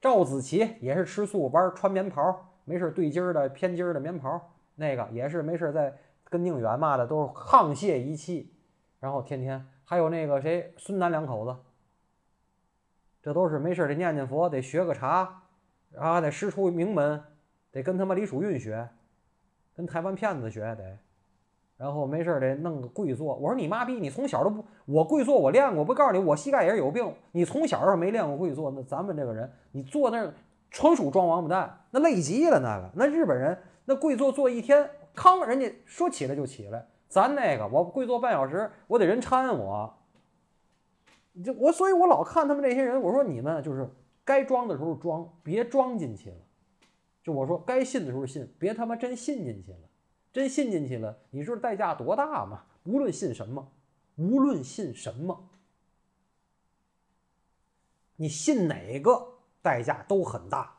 赵子琪也是吃素，玩穿棉袍，没事对襟儿的、偏襟儿的棉袍，那个也是没事在跟宁远嘛的都是沆瀣一气，然后天天还有那个谁孙楠两口子，这都是没事得念念佛，得学个茶，然后得师出名门，得跟他妈李淑韵学，跟台湾骗子学得。然后没事得弄个跪坐，我说你妈逼，你从小都不我跪坐我练过，不告诉你我膝盖也是有病。你从小要没练过跪坐，那咱们这个人你坐那儿纯属装王八蛋，那累极了那个。那日本人那跪坐坐一天，康人家说起来就起来，咱那个我跪坐半小时，我得人搀我。就我所以，我老看他们这些人，我说你们就是该装的时候装，别装进去了。就我说该信的时候信，别他妈真信进去了。真信进去了，你知道代价多大吗？无论信什么，无论信什么，你信哪个代价都很大。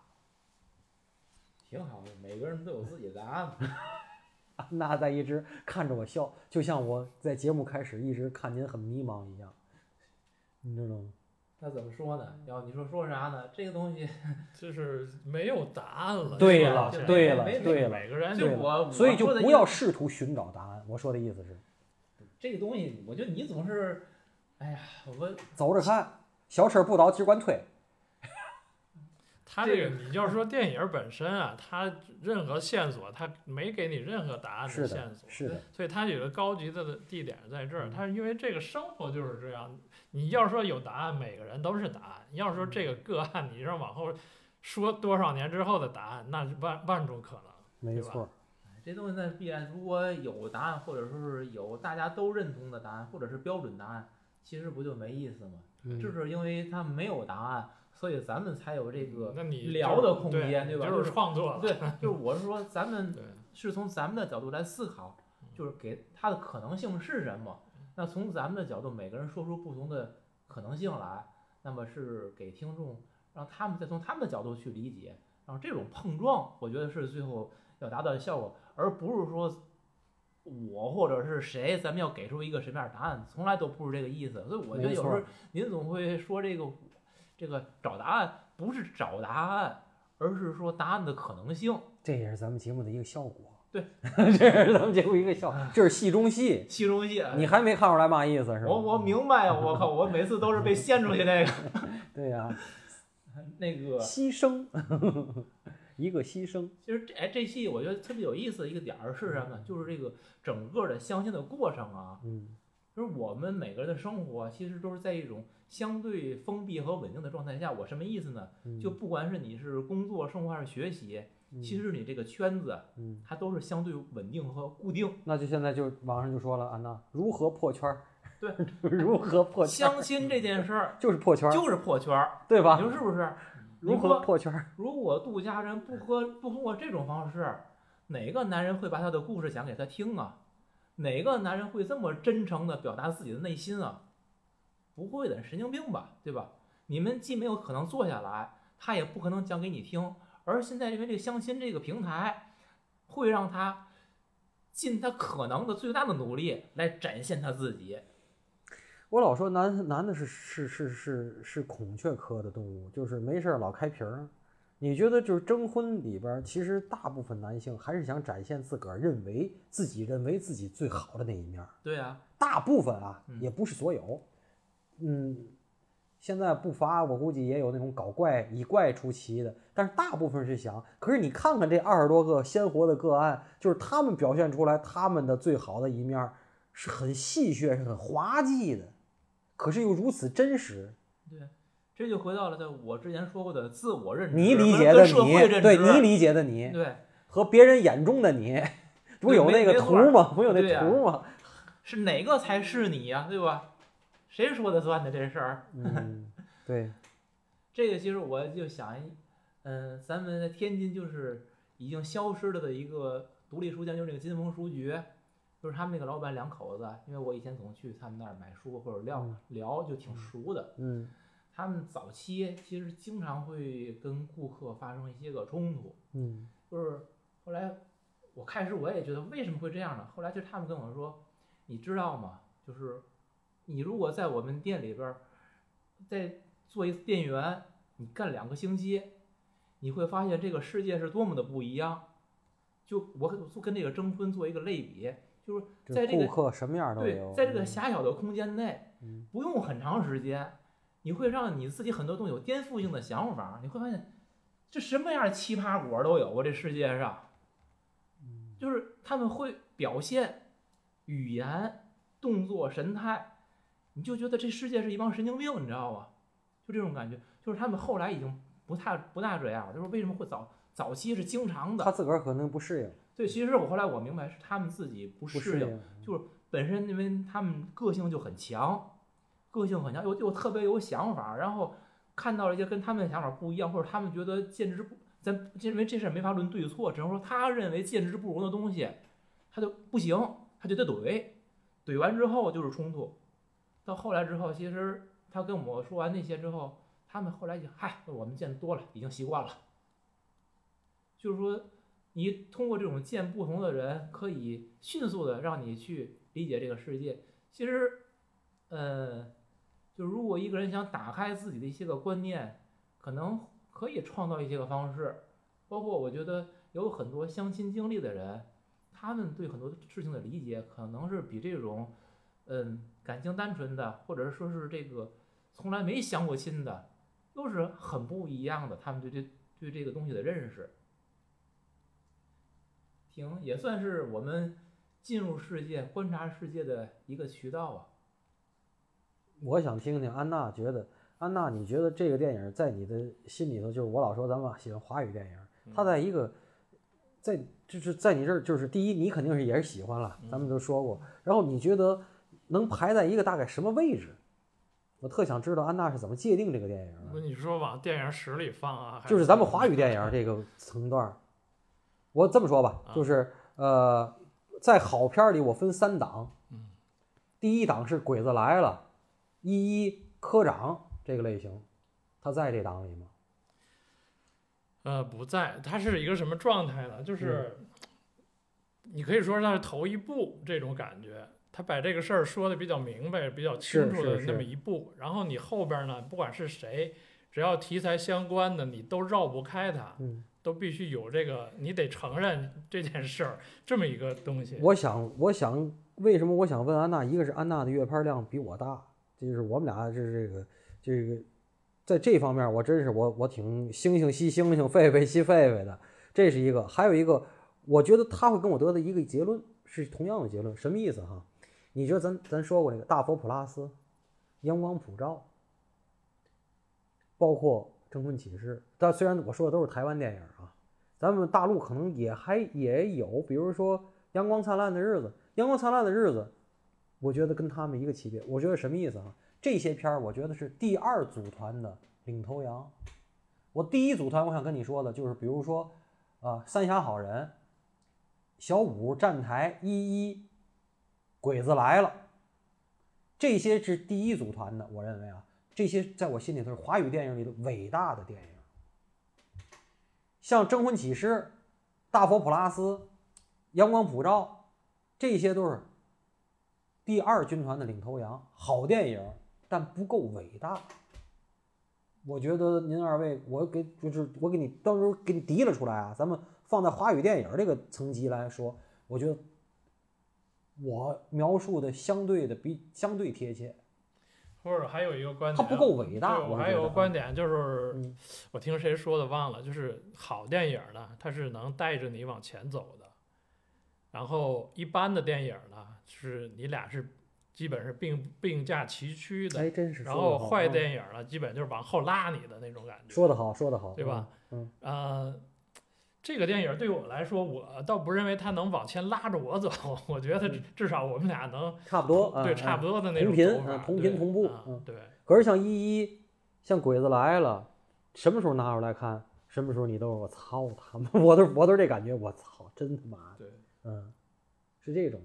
挺好的，每个人都有自己的答案。那在一直看着我笑，就像我在节目开始一直看您很迷茫一样，你知道吗？那怎么说呢？要你说说啥呢？这个东西 就是没有答案了。对了，对了，对了，每个人就我，所以就不要试图寻找答案。我说的意思是，这个东西，我觉得你总是，哎呀，我走着看，小车不倒只管推。他这个你要说电影本身啊，他任何线索他没给你任何答案的线索，是的，所以它有个高级的地点在这儿。嗯它因为这个生活就是这样，你要说有答案，每个人都是答案；你要说这个个案，你让往后说多少年之后的答案，那是万万种可能。没错，这东西呢，必然如果有答案，或者说是有大家都认同的答案，或者是标准答案，其实不就没意思吗？嗯就是因为它没有答案，所以咱们才有这个聊的空间，对就是吧就是创作。对，就是我是说，咱们是从咱们的角度来思考，就是给它的可能性是什么。那从咱们的角度，每个人说出不同的可能性来，那么是给听众，让他们再从他们的角度去理解，然后这种碰撞，我觉得是最后要达到的效果，而不是说我或者是谁，咱们要给出一个什么样的答案，从来都不是这个意思。所以我觉得有时候您总会说这个这个找答案不是找答案，而是说答案的可能性。这也是咱们节目的一个效果。对，这是咱们节目一个效果，这是戏中戏。戏中戏，你还没看出来嘛意思是吧？我我明白呀，我靠，我每次都是被掀出去那个 对呀、那个。牺牲，一个牺牲。其实这哎这戏我觉得特别有意思的一个点儿是什么呢？就是这个整个的相亲的过程啊，嗯就是我们每个人的生活其实都是在一种相对封闭和稳定的状态下。我什么意思呢？嗯，就不管是你是工作、生活还是学习，嗯其实你这个圈子嗯，它都是相对稳定和固定。那就现在就网上就说了，安娜如何破圈儿？对，如何破圈？相亲这件事儿 就是破圈儿，就是破圈儿，对吧？你说是不是？如何破圈儿？如果杜家人不和不通过这种方式，哪个男人会把他的故事讲给他听啊？哪个男人会这么真诚的表达自己的内心啊？不会的，神经病吧，对吧？你们既没有可能坐下来，他也不可能讲给你听。而现在因为这个相亲这个平台，会让他尽他可能的最大的努力来展现他自己。我老说男男的是是是是是孔雀科的动物，就是没事儿老开屏儿。你觉得就是征婚里边儿，其实大部分男性还是想展现自个儿认为自己认为自己最好的那一面儿。对啊，大部分啊，嗯也不是所有。嗯，现在不乏，我估计也有那种搞怪以怪出奇的，但是大部分是想。可是你看看这二十多个鲜活的个案，就是他们表现出来他们的最好的一面儿，是很戏谑、是很滑稽的，可是又如此真实。对，这就回到了在我之前说过的自我认知你理解的你对你理解的你对。和别人眼中的你，不有那个图吗？不有那图吗？是哪个才是你呀、对吧？谁说的算的这事儿？嗯，对，这个其实我就想一，嗯、咱们在天津就是已经消失了的一个独立书店，就是那个金丰书局，就是他们那个老板两口子，因为我以前总去他们那儿买书或者聊、嗯聊，就挺熟的。嗯他们早期其实经常会跟顾客发生一些个冲突，嗯就是后来我开始我也觉得为什么会这样呢？后来就他们跟我说，你知道吗？就是你如果在我们店里边儿再做一次店员，你干两个星期，你会发现这个世界是多么的不一样。就我跟就跟这个征婚做一个类比，就是在这个顾客什么样都有，，对在这个嗯狭小的空间内，嗯不用很长时间，你会让你自己很多东西有颠覆性的想法，你会发现这什么样的奇葩果都有啊！这世界上，嗯就是他们会表现语言、动作、神态，你就觉得这世界是一帮神经病，你知道吗？就这种感觉，就是他们后来已经不太不大这样了。就是为什么会早早期是经常的？他自个儿可能不适应，对，其实我后来我明白是他们自己不不适应，就是本身因为他们个性就很强，个性很强，又又特别有想法，然后看到了一些跟他们的想法不一样，或者他们觉得见之不，咱认为这事儿没法论对错，只能说他认为见之不容的东西，他就不行，他就得怼，怼完之后就是冲突，到后来之后，其实他跟我说完那些之后，他们后来就嗨，我们见多了，已经习惯了，就是说。你通过这种见不同的人，可以迅速的让你去理解这个世界。其实，呃，就如果一个人想打开自己的一些个观念，可能可以创造一些个方式。包括我觉得有很多相亲经历的人，他们对很多事情的理解，可能是比这种，嗯，感情单纯的，或者说是这个从来没相过亲的，都是很不一样的。他们对这对这个东西的认识。挺也算是我们进入世界、观察世界的一个渠道啊。我想听听安娜觉得，安娜，你觉得这个电影在你的心里头，就是我老说咱们喜欢华语电影，它在一个，在就是在你这儿，就是第一，你肯定是也是喜欢了，咱们都说过，然后你觉得能排在一个大概什么位置？我特想知道安娜是怎么界定这个电影的，不你说往电影史里放啊，就是咱们华语电影这个层段。我这么说吧，就是呃，在好片里我分三档，嗯第一档是《鬼子来了》，一一科长这个类型，他在这档里吗？呃，不在，他是一个什么状态呢？就是，你可以说它是头一部这种感觉，他把这个事儿说的比较明白、比较清楚的是是那么一步，然后你后边呢，不管是谁，只要题材相关的，你都绕不开它，嗯，都必须有这个，你得承认这件事儿这么一个东西。我想，我想，为什么我想问安娜？一个是安娜的阅片量比我大，这就是我们俩这这个这个，在这方面我真是我我挺猩猩吸猩猩，狒狒吸狒狒的，这是一个。还有一个，我觉得他会跟我得的一个结论是同样的结论，什么意思哈？你觉得咱咱说过那个大佛普拉斯、阳光普照，包括征婚启事，但虽然我说的都是台湾电影啊，咱们大陆可能也还也有，比如说《阳光灿烂的日子》，《阳光灿烂的日子》，我觉得跟他们一个级别。我觉得什么意思啊？这些片儿我觉得是第二组团的领头羊。我第一组团，我想跟你说的就是，比如说啊，《三峡好人》、小五站台、一一、鬼子来了，这些是第一组团的。我认为啊，这些在我心里头是华语电影里的伟大的电影。像《征婚启事》《大佛普拉斯》《阳光普照》，这些都是第二军团的领头羊，好电影，但不够伟大。我觉得您二位，我给就是我给你到时候给你提了出来啊，咱们放在华语电影这个层级来说，我觉得我描述的相对的比相对贴切，或者还有一个观点，它不够伟大。对我还有个观点就是，嗯。我听谁说的忘了，就是好电影呢，它是能带着你往前走的，然后一般的电影呢，是你俩是基本是并并驾齐驱的，哎，真是然后坏电影呢，基本就是往后拉你的那种感觉，说得好，说得好，对吧？嗯，呃，这个电影对我来说，我倒不认为它能往前拉着我走，我觉得嗯至少我们俩能差不多，对嗯差不多的那同频种走法嗯同频同步对。可是像一一，像鬼子来了，什么时候拿出来看，什么时候你都是我操他妈，我都我都是这感觉，我操，真他妈的，对，嗯，是这种，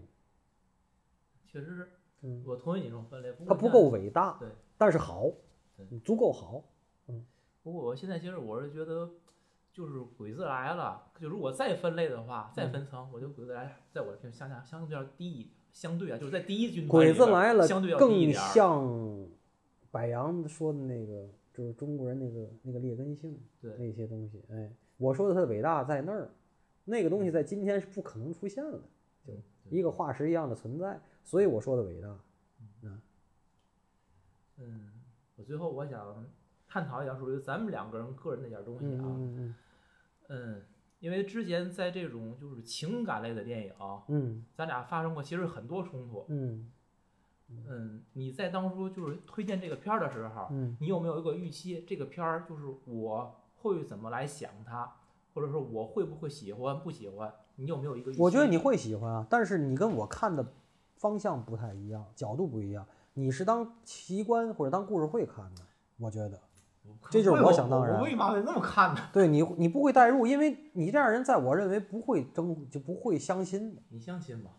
确实是，嗯，我同意你这种分类。它不够伟大，对，但是好，足够好，嗯不过我现在其实我是觉得，就是鬼子来了，就如果再分类的话，再分层，我觉得鬼子来在我这相下相对要低一点，相对啊，就是在第一军团鬼子来了相对要低一更点更。像柏杨说的那个，就是中国人那个那个劣根性对那些东西，哎，我说的它的伟大在那儿，那个东西在今天是不可能出现的，就一个化石一样的存在，所以我说的伟大。嗯，嗯我最后我想探讨一下属于咱们两个人个人的一点东西嗯啊。嗯嗯嗯，因为之前在这种就是情感类的电影，嗯咱俩发生过其实很多冲突。嗯嗯，你在当初就是推荐这个片儿的时候，嗯你有没有一个预期？这个片儿就是我会怎么来想它，或者说我会不会喜欢不喜欢？你有没有一个预期？我觉得你会喜欢啊，但是你跟我看的方向不太一样，角度不一样。你是当奇观或者当故事会看的，我觉得。这就是我想当然我为嘛得那么看呢？对你，你不会代入，因为你这样人，在我认为不会争，就不会相亲的。你相亲吧？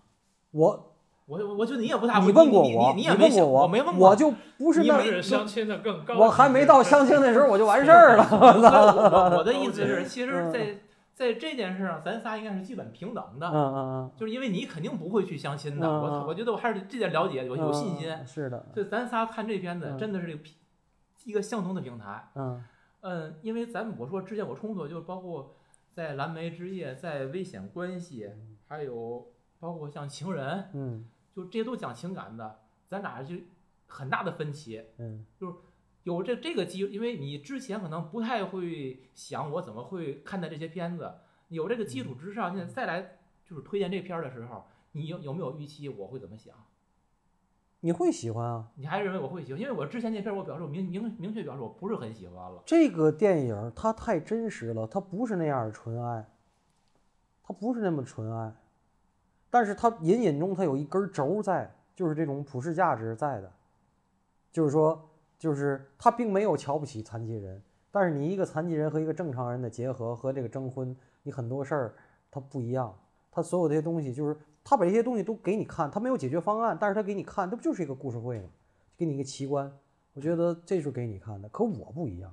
我，我我觉得你也不大会。你问过你我，你你也没想问过我，我没问过。我就不是那相亲的更高，我还没到相亲的时候，我就完事儿了。我我的意思是，其实嗯在，在这件事上，咱仨应该是基本平等的嗯嗯，嗯就是因为你肯定不会去相亲的。我我觉得我还是这点了解有嗯，有信心。嗯是的，所以咱仨看这片子嗯真的是一个相同的平台。嗯嗯，因为咱们我说之前我冲突，就是包括在蓝莓之夜，在危险关系，还有包括像情人，嗯就这些都讲情感的，咱俩就很大的分歧。嗯就是有这这个基，因为你之前可能不太会想我怎么会看待这些片子，有这个基础之上，现在再来就是推荐这片儿的时候，你有有没有预期我会怎么想？你会喜欢啊？你还认为我会喜欢？因为我之前那片儿我表示我明明明确表示我不是很喜欢了。这个电影它太真实了，它不是那样的纯爱，它不是那么纯爱，但是它隐隐中它有一根轴在，就是这种普世价值在的，就是说，就是他并没有瞧不起残疾人，但是你一个残疾人和一个正常人的结合和这个征婚，你很多事儿它不一样，它所有这些东西就是他把这些东西都给你看，他没有解决方案，但是他给你看，这不就是一个故事会吗？给你一个奇观，我觉得这是给你看的。可我不一样，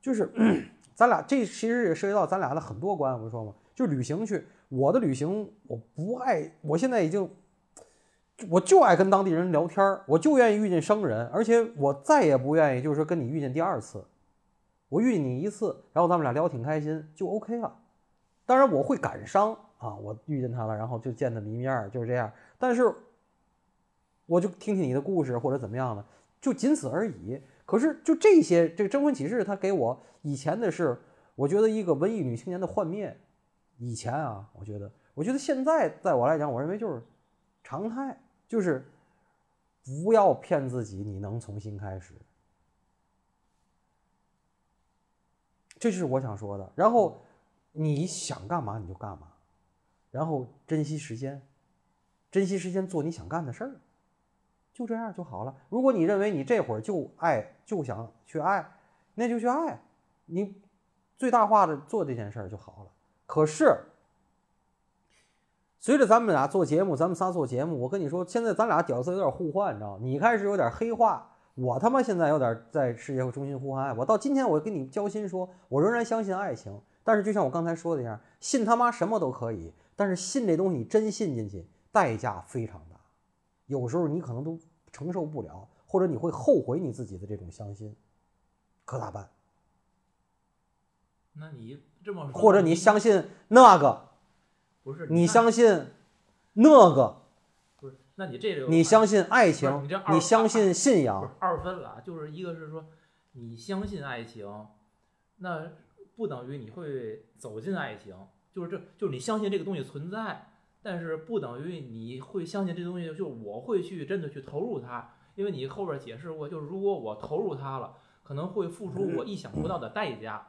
就是 咱俩这其实也涉及到咱俩的很多关，我说嘛，就旅行去，我的旅行我不爱，我现在已经。我就爱跟当地人聊天，我就愿意遇见生人，而且我再也不愿意就是说跟你遇见第二次。我遇见你一次，然后咱们俩聊挺开心，就 OK 了。当然我会感伤啊，我遇见他了，然后就见他一面儿，就是这样。但是我就听听你的故事或者怎么样的，就仅此而已。可是就这些，这个征婚启事，他给我以前的是，我觉得一个文艺女青年的幻灭。以前啊，我觉得，我觉得现在在我来讲，我认为就是常态。就是不要骗自己，你能重新开始，这就是我想说的。然后你想干嘛你就干嘛，然后珍惜时间，珍惜时间做你想干的事儿，就这样就好了。如果你认为你这会儿就爱就想去爱，那就去爱，你最大化的做这件事儿就好了。可是。随着咱们俩做节目，咱们仨做节目，我跟你说，现在咱俩屌丝有点互换，你知道吗？你开始有点黑化，我他妈现在有点在世界中心呼唤爱。我到今天，我跟你交心说，我仍然相信爱情。但是就像我刚才说的一样，信他妈什么都可以，但是信这东西你真信进去，代价非常大，有时候你可能都承受不了，或者你会后悔你自己的这种相信，可咋办？那你这么说，或者你相信那个？不是你相信那个？不是，那你这个你相信爱情？你你相信信仰？二分了，就是一个是说你相信爱情，那不等于你会走进爱情，就是这就是你相信这个东西存在，但是不等于你会相信这东西，就是我会去真的去投入它，因为你后边解释过，就是如果我投入它了，可能会付出我意想不到的代价。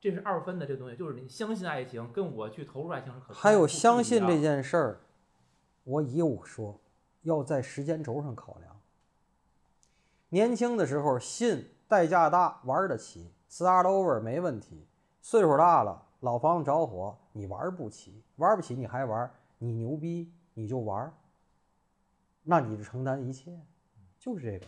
这是二分的这东西，就是你相信爱情，跟我去投入爱情是可还有相信这件事儿，我有说，要在时间轴上考量。年轻的时候信，代价大，玩得起，start over 没问题。岁数大了，老房子着火，你玩不起，玩不起你还玩，你牛逼你就玩，那你就承担一切，就是这个。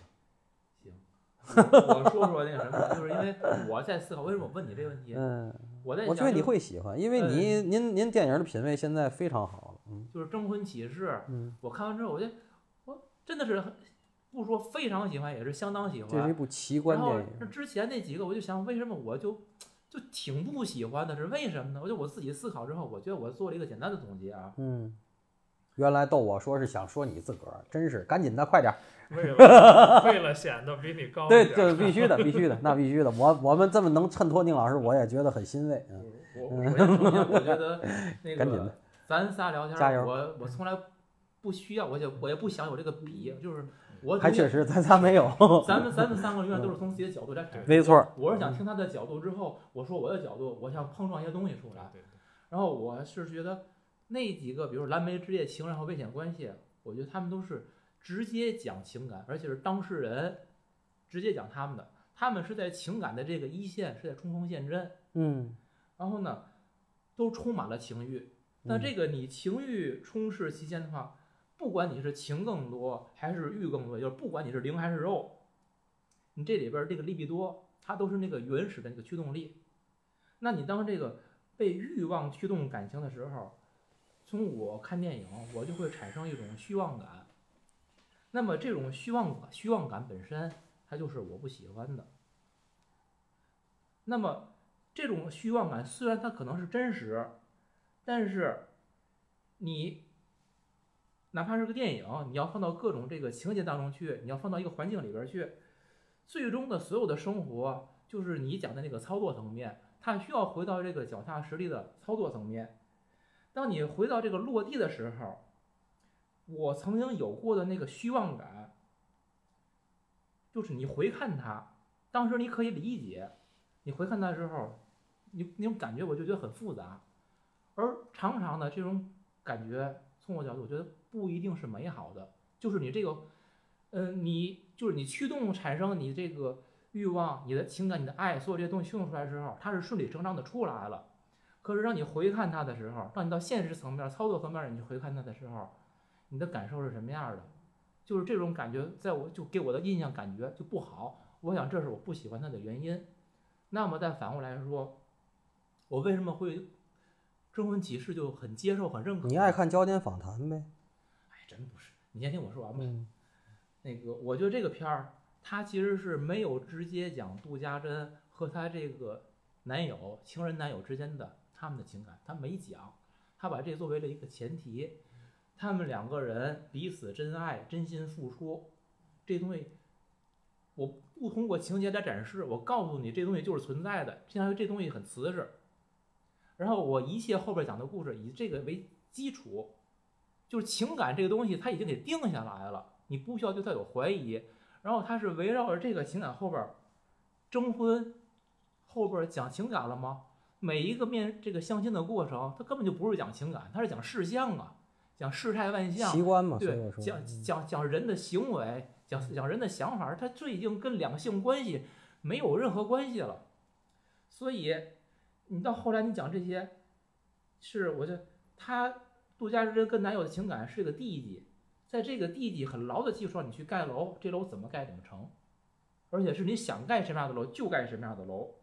行我说说那个什么，就是因为我在思考为什么我问你这个问题。嗯，我在我觉得你会喜欢，因为你您您电影的品味现在非常好了。嗯，就是征婚启事，嗯，我看完之后，我就我真的是不说非常喜欢，也是相当喜欢。这是一部奇观电影。那之前那几个，我就想为什么我就就挺不喜欢的，是为什么呢？我就我自己思考之后，我觉得我做了一个简单的总结啊。嗯，原来逗我说是想说你自个儿，真是赶紧的，快点。为了为了显得比你高，对，这必须的，必须的，那必须的。我我们这么能衬托宁老师，我也觉得很欣慰。嗯，我我我觉得 那个咱仨聊天，加油！我我从来不需要，我也我也不想有这个比，就是我还确实咱仨没有。咱们咱们三个永远都是从自己的角度来阐述。没错。我是想听他的角度之后，我说我的角度，我想碰撞一些东西出来。然后我是觉得那几个，比如蓝莓之夜、情人和危险关系，我觉得他们都是。直接讲情感，而且是当事人直接讲他们的，他们是在情感的这个一线，是在冲锋陷阵，嗯，然后呢，都充满了情欲。那这个你情欲充斥期间的话，不管你是情更多还是欲更多，就是不管你是灵还是肉，你这里边这个利比多，它都是那个原始的那个驱动力。那你当这个被欲望驱动感情的时候，从我看电影，我就会产生一种虚妄感。那么这种虚妄感虚妄感本身，它就是我不喜欢的。那么这种虚妄感虽然它可能是真实，但是你哪怕是个电影，你要放到各种这个情节当中去，你要放到一个环境里边去，最终的所有的生活就是你讲的那个操作层面，它需要回到这个脚踏实地的操作层面。当你回到这个落地的时候，我曾经有过的那个虚妄感，就是你回看它，当时你可以理解，你回看它的时候，你那种感觉我就觉得很复杂，而常常的这种感觉，从我角度，我觉得不一定是美好的，就是你这个，嗯，你就是你驱动产生你这个欲望、你的情感、你的爱，所有这些东西驱动出来之后，它是顺理成章的出来了。可是让你回看它的时候，当你到现实层面、操作层面，你去回看它的时候，你的感受是什么样的？就是这种感觉，在我就给我的印象感觉就不好。我想这是我不喜欢它的原因。那么再反过来说，我为什么会征婚启事就很接受、很认可？你爱看焦点访谈呗？哎，真不是。你先听我说完吧。嗯那个，我觉得这个片儿，它其实是没有直接讲杜家珍和她这个男友、情人男友之间的他们的情感，他没讲，他把这作为了一个前提，他们两个人彼此真爱、真心付出，这东西，我不通过情节来展示，我告诉你这东西就是存在的，相当于这东西很瓷实，然后我一切后边讲的故事以这个为基础，就是情感这个东西，它已经给定下来了。你不需要对他有怀疑，然后他是围绕着这个情感后边儿征婚，后边儿讲情感了吗？每一个面这个相亲的过程，它根本就不是讲情感，它是讲事项啊，讲世态万象，习惯嘛，对讲嗯讲讲人的行为，讲讲人的想法，它最已经跟两性关系没有任何关系了。所以你到后来你讲这些，是我觉得他杜家珍跟男友的情感是个地基，在这个地基很牢的基础上，你去盖楼，这楼怎么盖怎么成，而且是你想盖什么样的楼就盖什么样的楼。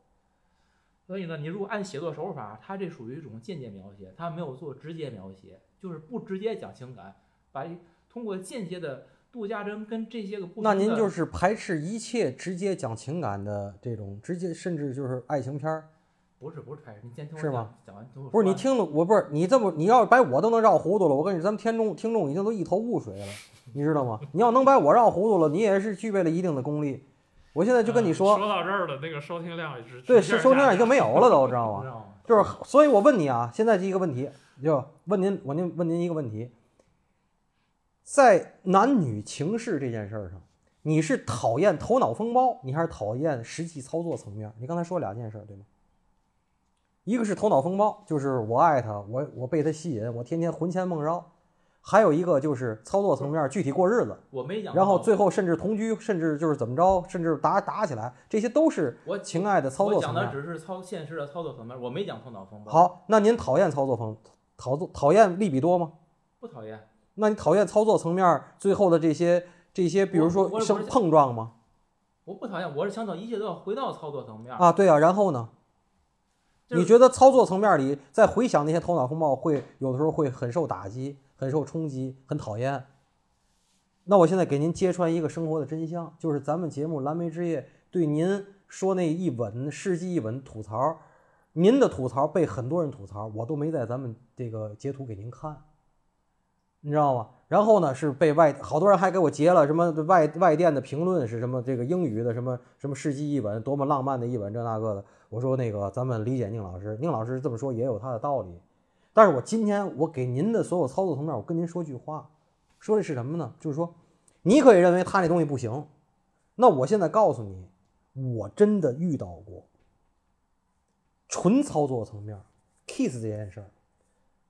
所以呢，你如果按写作手法，它这属于一种间接描写，它没有做直接描写，就是不直接讲情感，把一通过间接的杜家珍跟这些个不同那您就是排斥一切直接讲情感的这种直接，甚至就是爱情片儿？不是不是开始，你先听我是吗讲？完听我不是你听了我不是你这么你要把我都能绕糊涂了，我跟你咱们听众听众已经都一头雾水了，你知道吗？你要能把我绕糊涂了，你也是具备了一定的功力。我现在就跟你嗯说，说到这儿了，那个收听量也是对，是收听量已经没有了都，知道吗？知道吗？就是，所以我问你啊，现在第一个问题，就问您，我您问您一个问题，在男女情事这件事儿上，你是讨厌头脑风暴，你还是讨厌实际操作层面？你刚才说两件事儿，对吗？一个是头脑风暴，就是我爱他，我我被他吸引，我天天魂牵梦绕；还有一个就是操作层面，具体过日子，我没讲，然后最后甚至同居，甚至就是怎么着，甚至打打起来，这些都是我情爱的操作层面。讲的只是操现实的操作层面，我没讲头脑风暴。，好，那您讨厌操作风，讨作讨厌利比多吗？不讨厌。那你讨厌操作层面最后的这些这些，比如说生碰撞吗？我不讨厌，我是想等一切都要回到操作层面。啊，对啊，然后呢？你觉得操作层面里，在回想那些头脑风暴，会有的时候会很受打击、很受冲击、很讨厌。那我现在给您揭穿一个生活的真相，就是咱们节目《蓝莓之夜》对您说那一吻世纪一吻吐槽，您的吐槽被很多人吐槽，我都没在咱们这个截图给您看，你知道吗？然后呢，是被外好多人还给我截了什么外外电的评论是什么这个英语的什么什么世纪一吻多么浪漫的一吻这那个的。我说那个咱们理解宁老师，宁老师这么说也有他的道理。但是我今天我给您的所有操作层面，我跟您说句话，说的是什么呢？就是说，你可以认为他那东西不行，那我现在告诉你，我真的遇到过纯操作层面 kiss 这件事儿，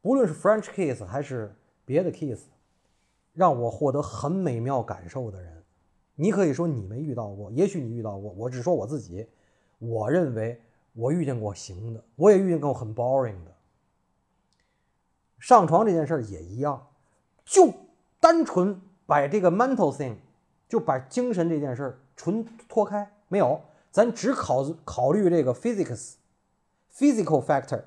不论是 French kiss 还是别的 kiss，让我获得很美妙感受的人，你可以说你没遇到过，也许你遇到过，我只说我自己，我认为我遇见过行的，我也遇见过很 boring 的。上床这件事儿也一样，就单纯把这个 mental thing，就把精神这件事儿纯脱开，没有，咱只考考虑这个 physics physical factor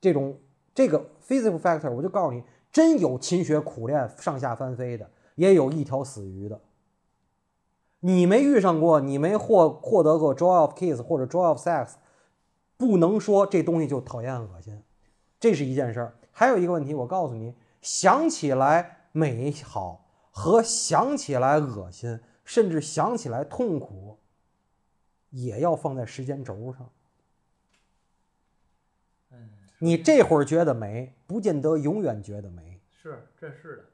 这种这个 physical factor，我就告诉你，真有勤学苦练、上下翻飞的，也有一条死鱼的。你没遇上过，你没获获得过 joy of kiss 或者 joy of sex，不能说这东西就讨厌恶心，这是一件事儿。还有一个问题，我告诉你，想起来美好和想起来恶心，甚至想起来痛苦，也要放在时间轴上。嗯，你这会儿觉得美，不见得永远觉得美。是，这是的。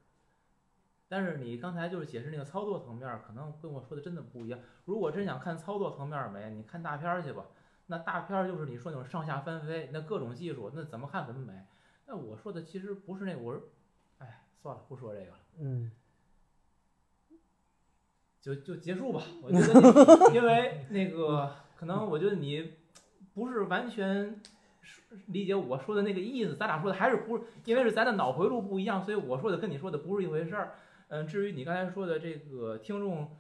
但是你刚才就是解释那个操作层面，可能跟我说的真的不一样。如果真想看操作层面美，你看大片儿去吧。那大片儿就是你说那种上下翻飞，那各种技术，那怎么看怎么美。那我说的其实不是那个，我说，哎，算了，不说这个了，嗯，就就结束吧。我觉得你，因为 那个可能我觉得你不是完全理解我说的那个意思，咱俩说的还是不是，因为是咱的脑回路不一样，所以我说的跟你说的不是一回事儿。嗯，至于你刚才说的这个听众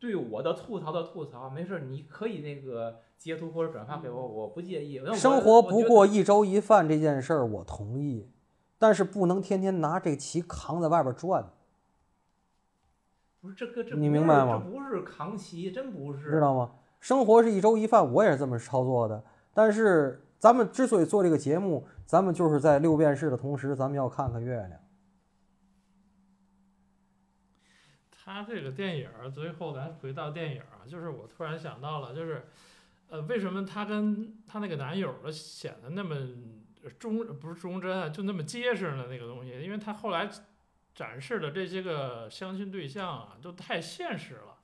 对我的吐槽的吐槽，没事，你可以那个截图或者转发给我，我不介意。生活不过一粥一饭这件事儿，我同意，但是不能天天拿这旗扛在外边转，不是这个，这你明白吗这不是扛旗，真不是。知道吗？生活是一粥一饭，我也是这么操作的。但是咱们之所以做这个节目，咱们就是在六便士的同时，咱们要看看月亮。他这个电影儿，最后咱回到电影儿啊，就是我突然想到了，就是，呃，为什么他跟他那个男友的显得那么忠，不是忠贞啊，就那么结实呢？那个东西，因为他后来展示的这些个相亲对象啊，都太现实了。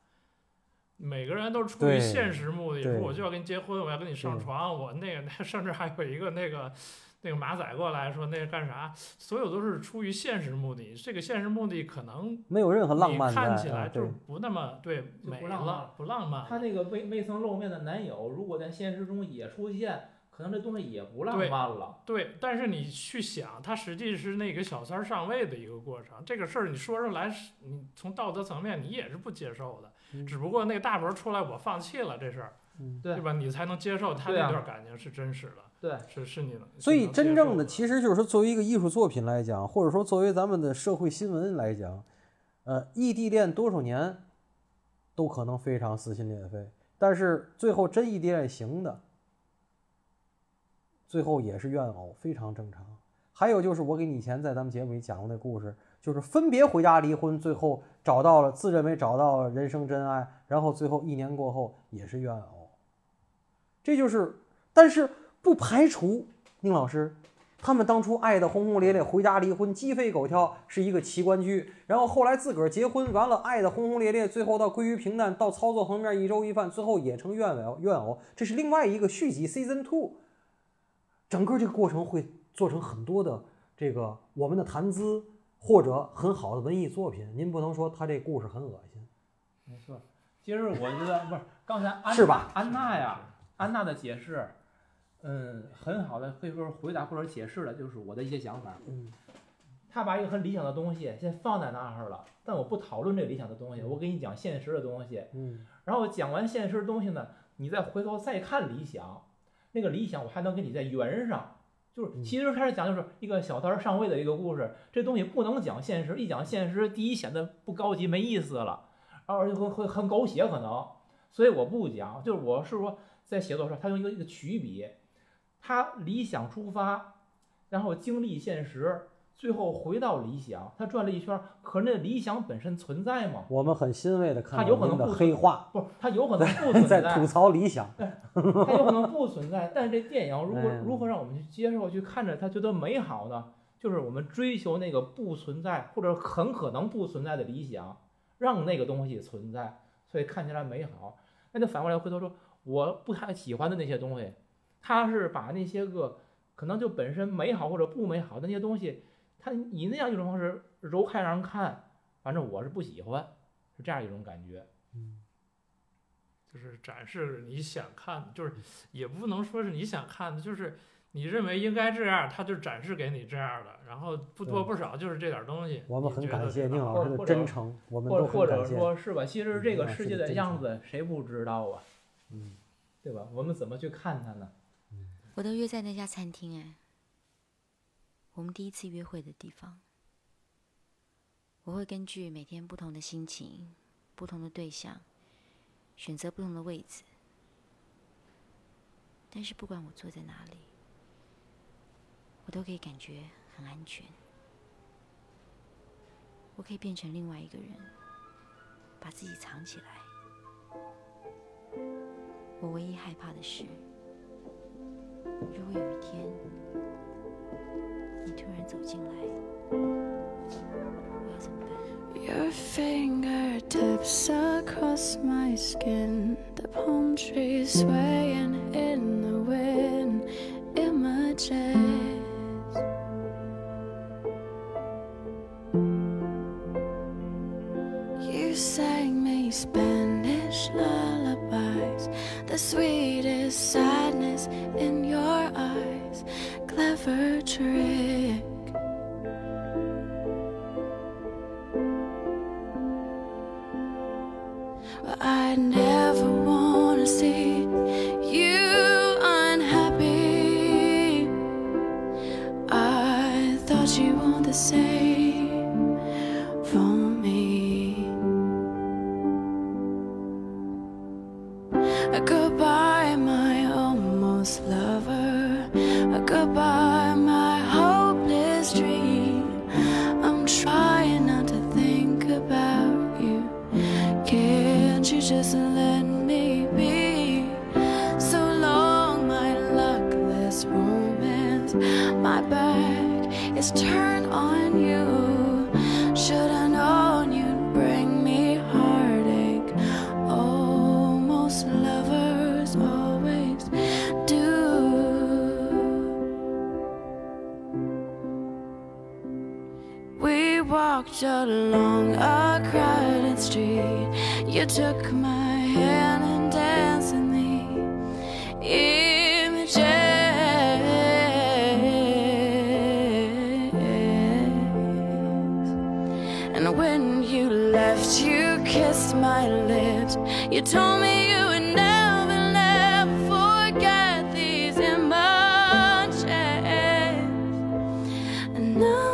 每个人都出于现实目的，说我就要跟你结婚，我要跟你上床，我那个甚至还有一个那个那个马仔过来说那是干啥，所有都是出于现实目的。这个现实目的可能没有任何浪漫你，看起来就是不那么对就美不浪漫了，不浪漫了。他那个未未曾露面的男友，如果在现实中也出现，可能这东西也不浪漫了。对，但是你去想，它实际是那个小三儿上位的一个过程。这个事儿你说出来是，你从道德层面你也是不接受的。嗯只不过那个大伯出来，我放弃了这事儿，嗯对对吧？你才能接受他那段感情是真实的，对，是是你的。所以真正的其实就是说，作为一个艺术作品来讲，或者说作为咱们的社会新闻来讲，呃，异地恋多少年都可能非常撕心裂肺，但是最后真异地恋行的，最后也是怨偶，非常正常。还有就是我给你以前在咱们节目里讲过那故事，就是分别回家离婚，最后找到了自认为找到了人生真爱，然后最后一年过后也是怨偶。这就是，但是不排除宁老师，他们当初爱的轰轰烈烈，回家离婚，鸡飞狗跳是一个奇观剧，然后后来自个儿结婚，完了爱的轰轰烈烈，最后到归于平淡，到操作层面一粥一饭，最后也成怨偶怨偶，这是另外一个续集 Season Two。整个这个过程会做成很多的这个我们的谈资或者很好的文艺作品，您不能说他这故事很恶心。没错。其实我觉得不是刚才安是吧安娜呀，安娜的解释，嗯，很好的可以说是回答或者解释了，就是我的一些想法。嗯，他把一个很理想的东西先放在那儿了，但我不讨论这个理想的东西，我给你讲现实的东西。嗯，然后讲完现实的东西呢，你再回头再看理想，那个理想我还能给你在圆上。就是嗯其实开始讲就是一个小三儿上位的一个故事，这东西不能讲现实，一讲现实，第一显得不高级没意思了，而且会会很狗血可能，所以我不讲。就是我是说在写作上，他用一个一个曲笔，他理想出发，然后经历现实，最后回到理想，他转了一圈儿，可是那理想本身存在吗？我们很欣慰的看他有到您的可能不黑化，不是，它有可能不存在，在吐槽理想。他有可能不存在，但是这电影如何哎 如何让我们去接受、去看着他，觉得美好呢？就是我们追求那个不存在或者很可能不存在的理想，让那个东西存在，所以看起来美好。那就反过来回头说，我不太喜欢的那些东西，它是把那些个可能就本身美好或者不美好的那些东西，他以那样一种方式揉开让人看，反正我是不喜欢，是这样一种感觉。就是展示你想看的，就是也不能说是你想看的，就是你认为应该这样，他就展示给你这样的，然后不多不少就是这点东西。我们很你觉得感谢宁老师的或者真诚，我们或都者或者很感谢。说是吧？其实这个嗯世界的样子谁不知道啊？嗯，对吧？我们怎么去看它呢？我都约在那家餐厅哎我们第一次约会的地方。我会根据每天不同的心情不同的对象选择不同的位置。但是不管我坐在哪里我都可以感觉很安全。我可以变成另外一个人把自己藏起来。我唯一害怕的是如果有一天你突然走进来，我要怎么办？Your fingertips across my skin, the palm trees swaying in the wind. Imagine. 能